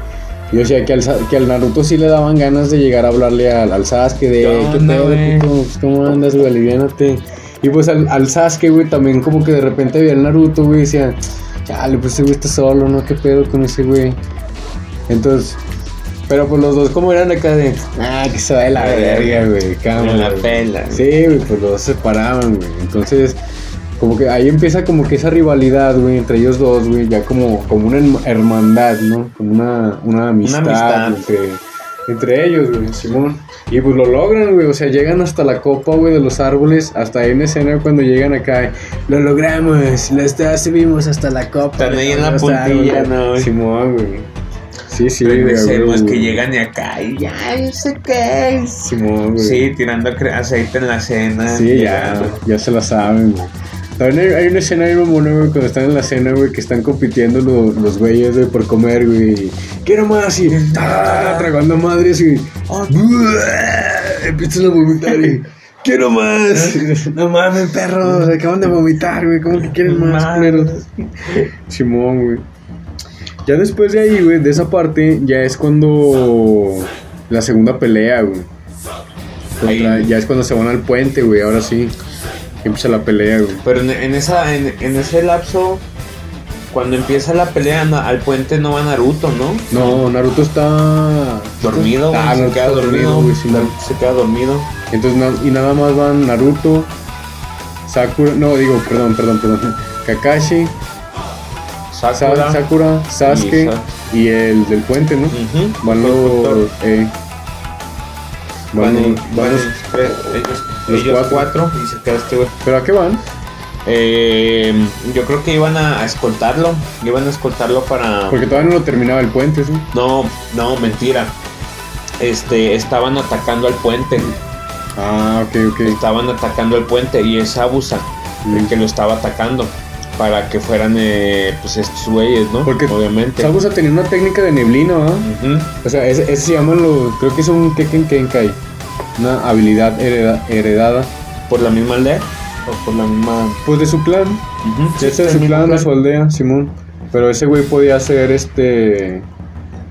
Y o sea, que al, que al Naruto sí le daban ganas de llegar a hablarle al, al Sasuke de, ¿Qué ¿qué onda, pedo, puto? Pues, ¿Cómo andas, güey? Aliviánate. Y pues al, al Sasuke, güey, también como que de repente veía al Naruto, güey, y decía, chale, pues ese güey está solo, ¿no? ¿Qué pedo con ese güey? Entonces, pero pues los dos como eran acá de, ah, que se va de la verga, güey, cámara. La güey". pela. Sí, güey, pues los dos se separaban, güey. Entonces, como que ahí empieza como que esa rivalidad, güey, entre ellos dos, güey, ya como, como una herma- hermandad, ¿no? Como una, una amistad, amistad. Entre, entre ellos, güey, Simón. Y pues lo logran, güey, o sea, llegan hasta la copa, güey, de los árboles, hasta ahí en escena cuando llegan acá, lo logramos, lo subimos hasta la copa. Están ahí en la puntilla, árboles". ¿no? Simón, güey. Sí, sí, güey, ese, güey, que llegan y acá y ya, yo sé qué. Simón, güey. Sí, tirando aceite en la cena. Sí, ya, ya se la saben, güey. También hay, una escena ahí mamona, güey, cuando están en la cena, güey, que están compitiendo lo- los güeyes, güey, por comer, güey. Quiero más, y ah, tragando madres, y empiezan a vomitar, y quiero más. No mames, perros, acaban de vomitar, güey, ¿cómo que quieren más, culeros? Simón, güey. Ya después de ahí, güey, de esa parte, ya es cuando la segunda pelea, güey. Contra- ya es cuando se van al puente, güey, ahora sí. Empieza la pelea, güey. Pero en, en esa, en, en ese lapso, cuando empieza la pelea na- al puente no va Naruto, ¿no? No, Naruto está... Dormido, güey, Ah, se queda dormido. güey, Simón. se queda dormido. Entonces, y nada más van Naruto, Sakura, no, digo, perdón, perdón, perdón. Kakashi, Sakura. Sakura, Sasuke Y Sa- y, el del puente, ¿no? Van los... Eh, van, Van, los- van van los- tres- ellos, los ellos cuatro. cuatro. y se queda este güey. ¿Pero a qué van? Eh, yo creo que iban a, a escoltarlo. Iban a escoltarlo para. Porque todavía no lo terminaba el puente, ¿sí? No, no, mentira. Este, estaban atacando al puente. Ah, ok, ok. Estaban atacando el puente y es Abusa el Mm. que lo estaba atacando. Para que fueran, eh, pues, estos güeyes, ¿no? Porque Obviamente. Sabusa tenía una técnica de neblina, ¿no? O sea, ese, ese se llaman los. Creo que es un Kekken Kenkai. Una habilidad hereda- heredada. ¿Por la misma aldea? ¿O por la misma.? Pues de su clan. Ujú, sí, ese de su clan, de su aldea, Simón. Pero ese güey podía hacer este.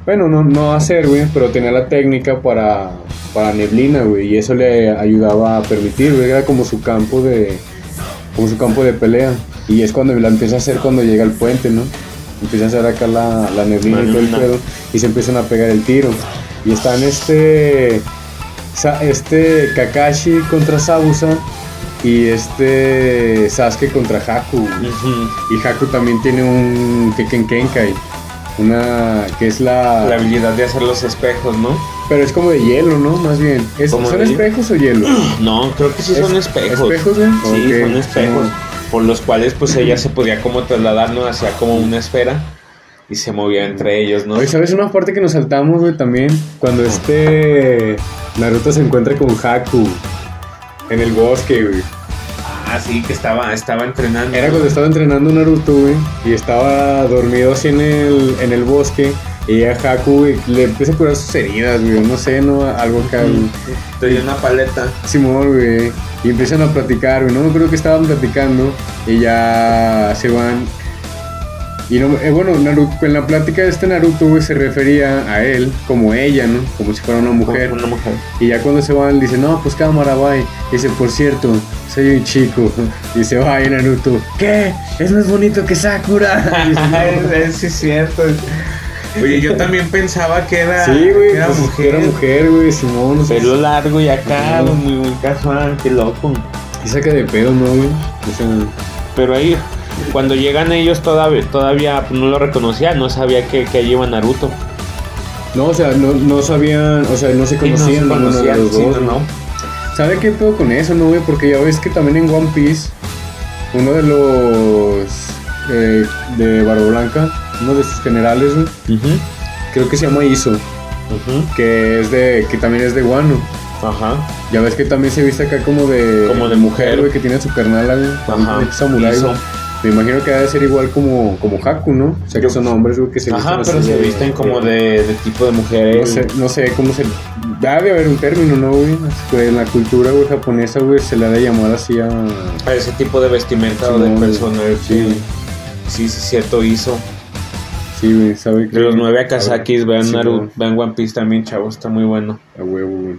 Bueno, no, no hacer, güey, pero tenía la técnica para, para neblina, güey. Y eso le ayudaba a permitir, güey. Era como su campo de. Como su campo de pelea. Y es cuando la empieza a hacer cuando llega al puente, ¿no? Empieza a hacer acá la, la neblina y todo el pedo. Y se empiezan a pegar el tiro. Y están este. Este Kakashi contra Sabusa. Y este Sasuke contra Haku. Y Haku también tiene un Kekken Kenkai. Una que es la. La habilidad de hacer los espejos, ¿no? Pero es como de hielo, ¿no? Más bien. ¿Es- ¿Como ¿Son espejos o hielo? No, creo que sí son ¿Es- espejos. ¿Espejos, güey? Sí, son espejos. Por los cuales, pues ella se podía como trasladar, ¿no? Hacía como una esfera y se movía entre ellos, ¿no? Oye, ¿sabes una parte que nos saltamos, güey, también? Cuando este Naruto se encuentra con Haku en el bosque, güey. Ah, sí, que estaba, estaba entrenando. Era cuando estaba entrenando Naruto, güey, y estaba dormido así en el, en el bosque. Y a Haku, güey, le empieza a curar sus heridas, güey, no sé, no, algo acá. Tenía una paleta. Simón, güey. Y empiezan a platicar, güey. No me acuerdo que estaban platicando. Y ya se van. Y no, eh, bueno, Naruto, en la plática de este Naruto, güey, se refería a él como ella, ¿no? Como si fuera una mujer. Una mujer. Y ya cuando se van, dice, no, pues cámara, bye. Dice, por cierto, soy un chico. Dice, bye, Naruto. ¿Qué? Es más bonito que Sakura. Dice, "No". es, sí, es cierto. Oye, yo también pensaba que era, Sí, güey. que era pues, mujer. Era mujer, güey, Simón. Pelo largo y acá, Ujú. muy, muy casual, qué loco. Y saca de pedo, ¿no, güey? O sea, Pero ahí, cuando llegan ellos todavía, todavía no lo reconocía, no sabía que, que allí iba Naruto. no, o sea, no, no sabían, o sea, no se Sí, no conocían se conocían, los dos, no, ¿no? no. ¿Sabe qué pedo con eso, no, güey? Porque ya ves que también en One Piece uno de los eh, de Barba Blanca, uno de sus generales, güey, creo que se llama Iso, que es de, que también es de Guano. Ajá. Ya ves que también se viste acá como de, Como de mujer. güey, que tiene su carnal, güey, Ajá. güey. Me imagino que debe ser igual como, como Haku, ¿no? O sea, que son hombres, güey, que se Ajá, visten pero así se visten como de, de tipo de No mujeres. sé, no sé cómo se... Debe haber un término, ¿no, güey? Que En la cultura, güey, japonesa, güey, se le ha de llamar así a... A ese tipo de vestimenta o de Simón, persona. sí. Sí, sí, cierto, hizo. Sí, güey, sabe que... De los nueve Akazakis, vean Sí, Naruto, vean One Piece también, chavos, está muy bueno. A huevo, güey.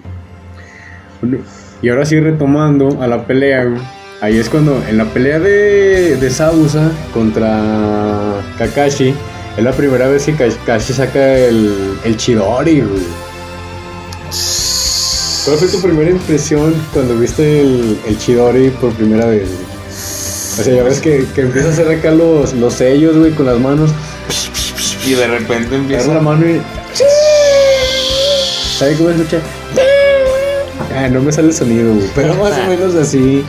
Bueno, y ahora sí retomando a la pelea, güey. Ahí es cuando, en la pelea de, de Sabusa contra Kakashi, es la primera vez que Kakashi saca el, el Chidori, güey. ¿Cuál fue tu primera impresión cuando viste el, el Chidori por primera vez, güey? O sea, ya ves que, que empieza a hacer acá los, los sellos, güey, con las manos. Y de repente empieza. la mano y... ¿Sabe cómo escucha? Ah, no me sale el sonido, güey. Pero más o menos así.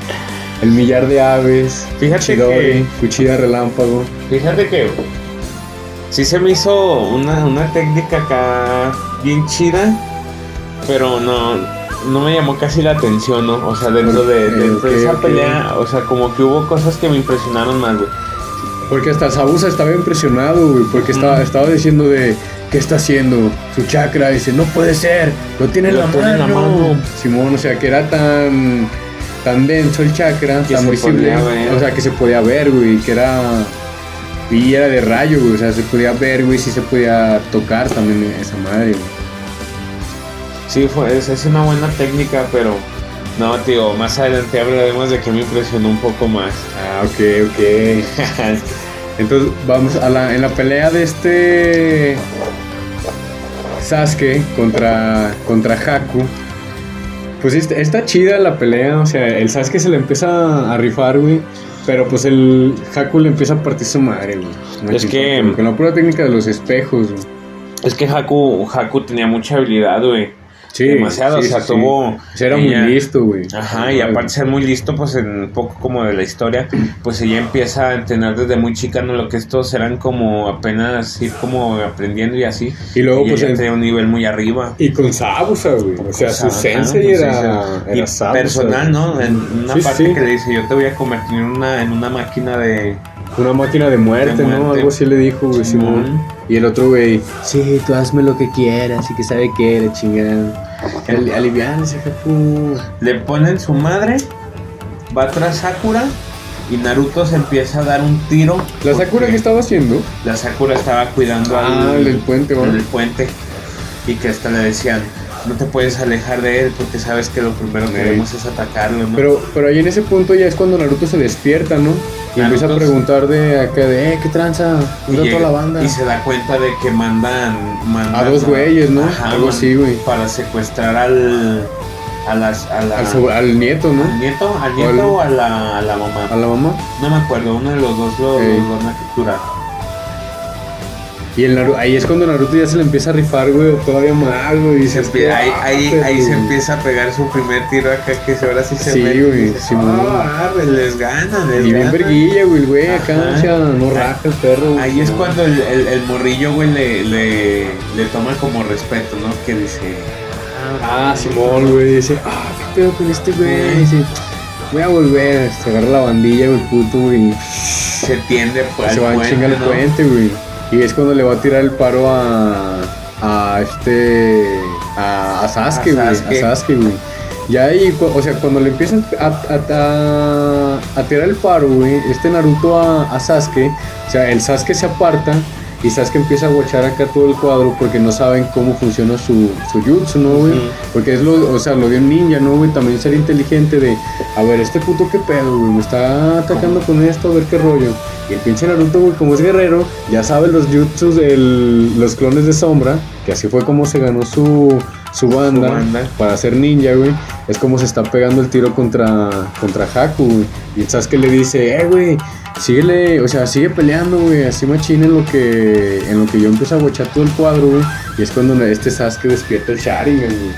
El millar de aves. Fíjate Chidori, que- cuchilla relámpago. Fíjate que sí se me hizo una, una técnica acá bien chida, pero no, no me llamó casi la atención, ¿no? O sea, dentro de, dentro de ok, esa ok. pelea, o sea, como que hubo cosas que me impresionaron más, güey. Porque hasta Sabusa estaba impresionado, güey. Porque estaba, estaba diciendo de... ¿Qué está haciendo? Su chakra. Dice, no puede ser. Lo tiene en la, tiene en la mano. Simón, o sea, que era tan... Tan denso el chakra, Que tan visible. O sea, que se podía ver, güey. Que era... Y era de rayo, güey. O sea, se podía ver, güey. Sí se podía tocar también esa madre, güey. Sí, fue, es, es una buena técnica, pero no, tío, más adelante hablaremos de que me impresionó un poco más. Ah, ok, ok. Entonces vamos a la, en la pelea de este Sasuke contra, contra Haku. Pues está, está chida la pelea, o sea, el Sasuke se le empieza a rifar, güey. Pero pues el Haku le empieza a partir su madre, güey. Es que- Con, con la pura técnica de los espejos, güey. es que Haku, Haku tenía mucha habilidad, güey. Sí, Demasiado, o sea, sí. tuvo- sea, era ella- muy listo, güey. Ajá, y aparte de ser muy listo, pues en un poco como de la historia, pues ella empieza a entrenar desde muy chica, ¿no? Lo que estos eran como apenas ir como aprendiendo y así. Y luego, y pues, ella en- tenía un nivel muy arriba. Y con Sabusa, güey. O sea, su sensei era, sí, sí. era y Sabusa, personal. ¿no? En una Sí, parte sí. que le dice, yo te voy a convertir en una, en una máquina de... Una máquina de muerte, De ¿no? Algo así le dijo, güey, Simón. Simón. Y el otro, güey, sí, tú hazme lo que quieras y que sabe qué, la chingada. Ali aliviánese, Haku. Le ponen su madre, va tras Sakura y Naruto se empieza a dar un tiro. ¿La Sakura qué estaba haciendo? La Sakura estaba cuidando Ah, al, el puente, ¿va? el del puente y que hasta le decían, no te puedes alejar de él porque sabes que lo primero que queremos es atacarlo, ¿no? Pero, pero ahí en ese punto ya es cuando Naruto se despierta, ¿no? Y empieza a preguntar de acá de, eh, ¿qué tranza? y, ¿Dónde llega- toda la banda? y se da cuenta de que mandan, mandan A dos güeyes, ¿no? Ajá, Algo así, güey. Para secuestrar al, a las, a la, Al, sobre- al nieto, ¿no? al nieto, al O nieto al- o a la, a la mamá. A la mamá. No me acuerdo, uno de los dos lo, los van a capturar. Y el Naru- ahí es cuando Naruto ya se le empieza a rifar, güey, todavía más, güey. y Se ahí, ahí, "Ah, ahí se güey". empieza a pegar su primer tiro acá que ahora sí se Sí, mete güey, dices, Simón. "Ah, arre, les gana, les Y bien gana". verguilla, güey, güey, acá, no raja el perro. güey. Ahí es cuando el, el, el morrillo, güey, le, le, le toma como respeto, ¿no? Que dice, Ah, Simón, güey, dice, ah, qué pedo con este güey. Dice, voy a volver, se agarra la bandilla, güey, puto, güey. y se tiende pues, Se va a chingar el puente, güey. Y es cuando le va a tirar el paro a. a este. a, a Sasuke, A güey. A Sasuke. Güey. Ahí, o sea, cuando le empiezan a, a, a- a tirar el paro, güey, este Naruto a, a Sasuke, o sea, el Sasuke se aparta y Sasuke empieza a guachar acá todo el cuadro porque no saben cómo funciona su, su jutsu, ¿no, güey? Porque es lo, o sea, lo de un ninja, ¿no, güey? También ser inteligente de, a ver, este puto qué pedo, güey, me está atacando con esto, a ver qué rollo. Y el pinche Naruto, güey, como es guerrero, ya sabe los jutsus de los clones de sombra, que así fue como se ganó su, su banda, banda. para ser ninja, güey. Es como se está pegando el tiro contra, contra Haku, güey. Y el Sasuke le dice, eh, güey, síguele, o sea, sigue peleando, güey, así machín en lo que, en lo que yo empiezo a guachar todo el cuadro, güey. Y es cuando este Sasuke despierta el Sharingan, güey.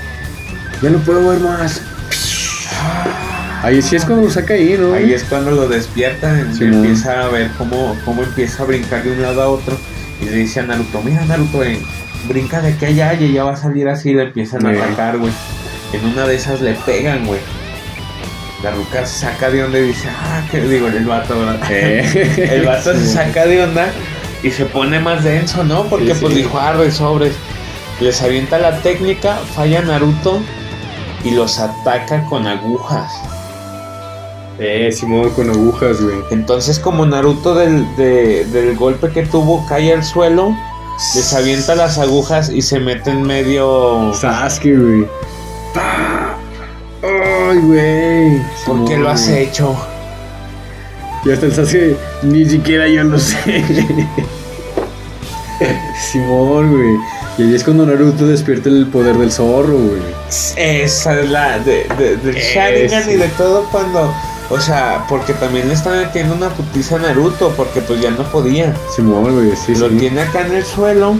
Ya no puedo ver más. Ahí sí es cuando lo saca ahí, ¿no? Ahí es cuando lo despierta, y Sí, empieza a ver cómo, cómo empieza a brincar de un lado a otro. Y le dice a Naruto, mira Naruto, eh, brinca de que allá y ya va a salir así. Y le empiezan a Sí. atacar, güey. En una de esas le pegan, güey. La ruca se saca de onda y dice, ah, que digo, el vato, ¿verdad? Eh. El vato se saca de onda y se pone más denso, ¿no? Porque Sí, pues sí. dijo, arre, sobres. Les avienta la técnica, falla Naruto y los ataca con agujas. Eh, Simón con agujas, güey. Entonces como Naruto del, de- del golpe que tuvo cae al suelo, les avienta las agujas y se mete en medio... Sasuke, güey. ¡Pah! Ay, güey. ¿Por qué lo has hecho? Y hasta el Sasuke, ni siquiera yo lo sé. Simón, güey. Y ahí es cuando Naruto despierta el poder del zorro, güey. Esa es la de, de- del Sharingan y de todo cuando... O sea, porque también le están metiendo una putiza a Naruto porque pues ya no podía. Simón, güey, sí, lo sí. tiene acá en el suelo.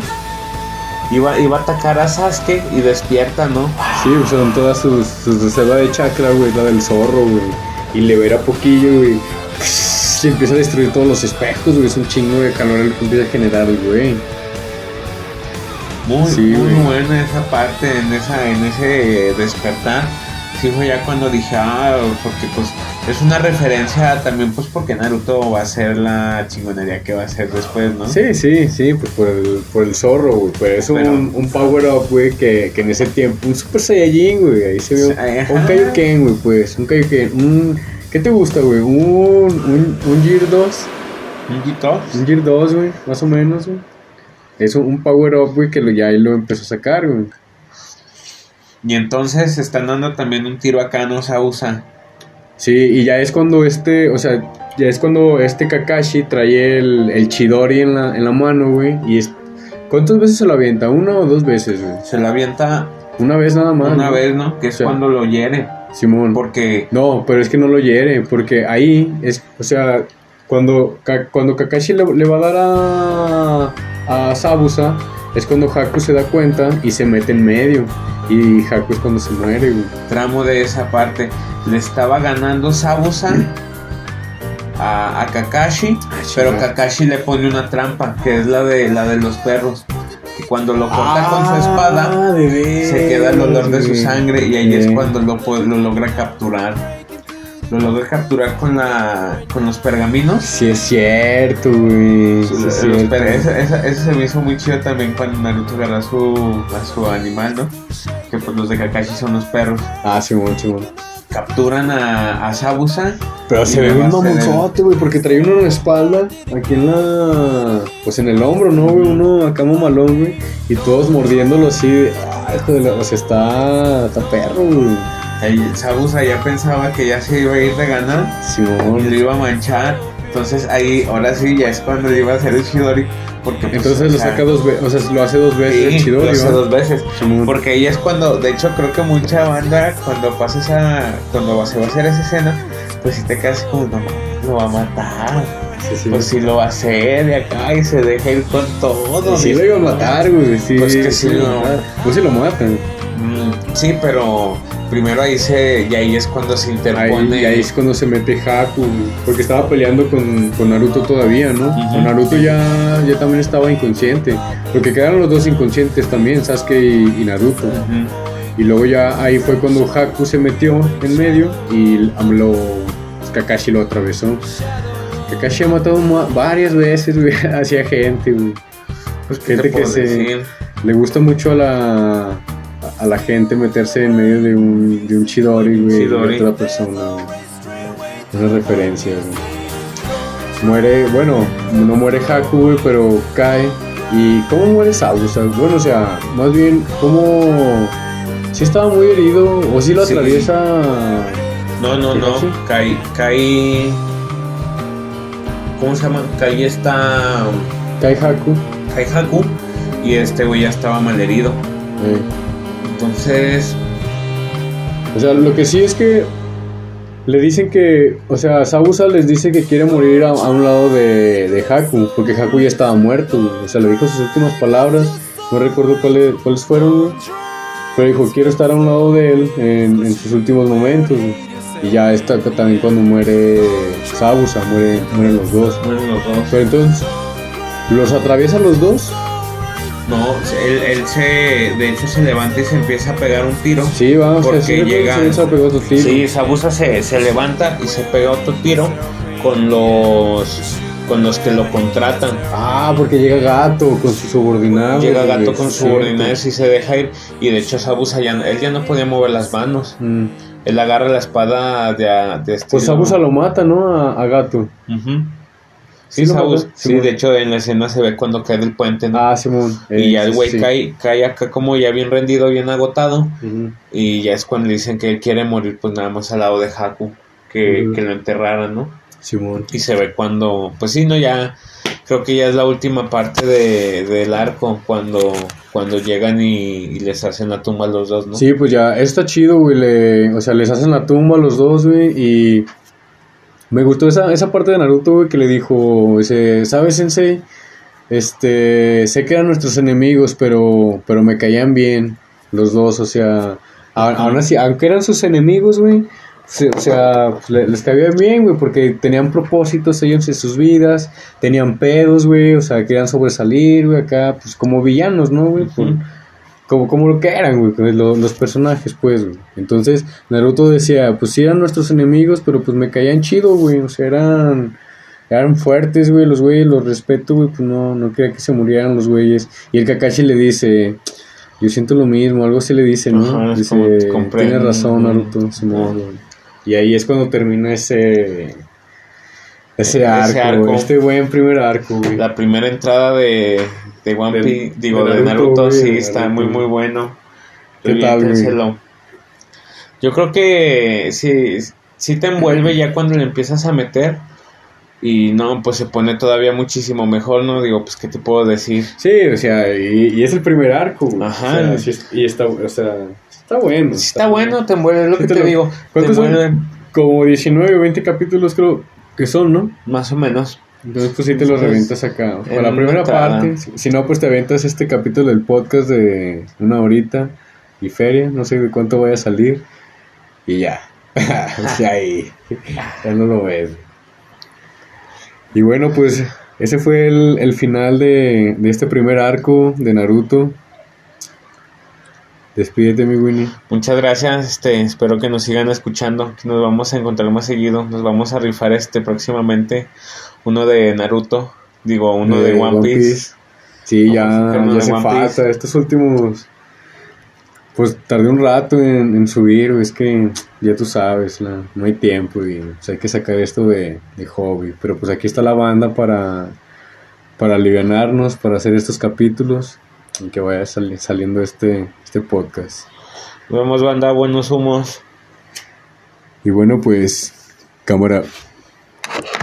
Iba, iba a atacar a Sasuke y despierta, ¿no? Sí, pues son todas sus, sus reservas de chakra, güey, la del zorro, güey. Y le verá poquillo, güey. Se empieza a destruir todos los espejos, güey. Es un chingo de calor el que empieza a generar, güey. Muy, Sí, muy güey. buena esa parte, en esa, en ese despertar. Sí fue ya cuando dije, ah, porque pues es una referencia también pues porque Naruto va a ser la chingonería que va a ser después, ¿no? Sí, sí, sí, pues por el, por el zorro, güey. Pero es Pero- un, un power up, güey, que, que en ese tiempo, un Super Saiyajin, güey. Ahí se vio. Un Kaioken, güey, pues. Un Kaioken. Un, ¿Qué te gusta, güey? Un, un, un Gear 2. Un Gito. Un Gear 2, güey, más o menos, güey. Es un, power up, güey, que lo, ya ahí lo empezó a sacar, güey. Y entonces están dando también un tiro acá, no se usa. Sí, y ya es cuando este, o sea, ya es cuando este Kakashi trae el, el Chidori en la, en la mano, güey. Y es, ¿cuántas veces se lo avienta? ¿Una o dos veces, güey? Se lo avienta Una vez nada más. una ¿no? vez, ¿no? Que es cuando lo hiere. Simón. Porque No, pero es que no lo hiere, porque ahí es, o sea, cuando, cuando Kakashi le, le va a dar a, a Sabusa, es cuando Haku se da cuenta y se mete en medio. Y Haku es cuando se muere, güey. tramo de esa parte. Le estaba ganando Sabusa a, a Kakashi, pero chinga. Kakashi le pone una trampa, que es la de la de los perros. Que cuando lo corta con su espada, Ah, se queda el olor de su sangre y ahí es cuando lo, lo logra capturar. Lo logra capturar con la con los pergaminos. Sí es cierto, güey. Sí Los es cierto. per- ese, ese- ese se me hizo muy chido también cuando Naruto agarra a su, a su animal, ¿no? Que pues los de Kakashi son los perros. Ah, Simón, Simón. Capturan a, a Sabusa. Pero se ve el- mamonzote, güey, porque trae uno en la espalda, aquí en la. Pues en el hombro, ¿no, güey? Uno acá mamalón, güey. Y todos mordiéndolo así. Ah, hijo de la. O sea, está. Está perro, güey. El Sabusa ya pensaba que ya se iba a ir de ganar y Simón. lo iba a manchar. Entonces ahí, ahora sí, ya es cuando iba a hacer el Chidori. Porque, pues, Entonces lo sea, saca dos veces. O sea, lo hace dos veces sí, el Chidori, lo hace dos veces. Porque ahí es cuando, de hecho, creo que mucha banda, cuando pasa esa, cuando se va a hacer esa escena, pues si te quedas como, no, lo va a matar. Sí, sí. Pues si lo va a hacer de acá y se deja ir con todo. Y sí lo iba a matar, güey. Sí, Pues que sí lo. Pues sí lo matan. Mm, sí, pero primero ahí se, y ahí es cuando se Ahí, interpone. y ahí es cuando se mete Haku, porque estaba peleando con, con Naruto todavía, ¿no? Con Naruto ya, ya también estaba inconsciente, porque quedaron los dos inconscientes también, Sasuke y, y Naruto. Y luego ya ahí fue cuando Haku se metió en medio y lo, Kakashi lo atravesó. Kakashi ha matado ma- varias veces, güey, hacia gente, güey. Pues, ¿qué Gente te que se- decir? Le gusta mucho a la, a la gente meterse en medio de un, de un Chidori, güey, de otra persona. Una referencia, güey. Muere, bueno, no muere Haku, güey, pero cae. ¿Y cómo muere Sabusa? Bueno, o sea, más bien, ¿cómo...? ¿Sí estaba muy herido? ¿O sí lo Sí. atraviesa...? No, no, no. Kai, Kai. ¿Cómo se llama? Kai está. Cae Haku. Kai Haku. Y este güey ya estaba malherido. eh. Entonces. O sea, lo que sí es que le dicen que, o sea, Sabusa les dice que quiere morir a, a un lado de, de Haku, porque Haku ya estaba muerto. O sea, le dijo sus últimas palabras, no recuerdo cuáles, cuáles fueron. Pero dijo, quiero estar a un lado de él en, en sus últimos momentos. Y ya está también cuando muere Sabusa, muere, mueren los dos. Mueren los dos. Pero entonces, ¿los atraviesa los dos? No, él, él se, de hecho se levanta y se empieza a pegar un tiro. Sí, vamos Porque llega- que se pegó otro tiro. Sí, Sabusa se, se levanta y se pega otro tiro con los con los que lo contratan. Ah, porque llega Gato con su subordinado. Llega Gato con sí, subordinados y se deja ir. Y de hecho Sabusa ya, él ya no podía mover las manos. Mm. Él agarra la espada de, de este... Pues Sabusa lo mata, ¿no? A, a Gato. Sí, mató. sí, Simón. de hecho en la escena se ve cuando cae del puente, ¿no? Ah, Simón. y ya el güey sí. cae, cae acá como ya bien rendido, bien agotado. Y ya es cuando le dicen que él quiere morir, pues nada más al lado de Haku, que, que lo enterraran, ¿no? Simón. Y se ve cuando, pues sí, no, ya creo que ya es la última parte de, del arco, cuando, cuando llegan y, y les hacen la tumba a los dos, ¿no? Sí, pues ya, está chido, güey. le- o sea, les hacen la tumba a los dos, güey. Y me gustó esa, esa parte de Naruto, que le dijo, dice, ¿sabes, Sensei? Este, sé que eran nuestros enemigos, pero, pero me caían bien los dos, o sea, aún así, aunque eran sus enemigos, güey, se- o sea, pues, le- les caían bien, güey, porque tenían propósitos ellos en sus vidas, tenían pedos, güey, o sea, querían sobresalir, güey, acá, pues como villanos, ¿no, güey? Como, como lo que eran, güey, pues, lo- los personajes, pues, güey. Entonces, Naruto decía, pues sí eran nuestros enemigos, pero pues me caían chido, güey, o sea, eran, eran fuertes, güey, los güeyes, los respeto, güey, pues no, no quería que se murieran los güeyes. Y el Kakashi le dice, yo siento lo mismo, algo se le dice, ¿no? Ajá, dice, como que comprende. tiene razón, Naruto, güey. Y ahí es cuando termina ese... Ese Ese arco, arco. güey, este buen primer arco, güey. La primera entrada de, de One Piece, digo, de Naruto, sí, está muy, muy bueno. ¿Qué tal. Yo creo que sí, sí te envuelve ya cuando le empiezas a meter. Y no, pues se pone todavía muchísimo mejor, ¿no? Digo, pues, ¿qué te puedo decir? Sí, o sea, y, y es el primer arco. Ajá. O sea, sí es- y está, o sea, está bueno. Sí está bueno, te envuelve, es lo Sí que te lo- digo. Te ¿Cuántos son? Como 19 o 20 capítulos creo que son, ¿no? más o menos. Entonces pues sí te los Pues, revientas acá. Para la primera parte. Si, si no, pues te aventas este capítulo del podcast de una horita y feria. No sé de cuánto vaya a salir. Y ya. sea, ahí. Ya no lo ves. Y bueno, pues ese fue el, el final de, de este primer arco de Naruto. Despídete, mi Winnie. Muchas gracias, este, espero que nos sigan escuchando, que nos vamos a encontrar más seguido, nos vamos a rifar este próximamente, uno de Naruto, digo, uno de, One Piece. Sí, Vamos ya, ya One falta. Estos últimos. Pues tardé un rato en, en subir, es que ya tú sabes, la- no hay tiempo y pues, hay que sacar esto de, de hobby. Pero pues aquí está la banda para, para alivianarnos, para hacer estos capítulos y que vaya sali- saliendo este, este podcast. Nos vemos banda, buenos humos. Y bueno, pues, cámara.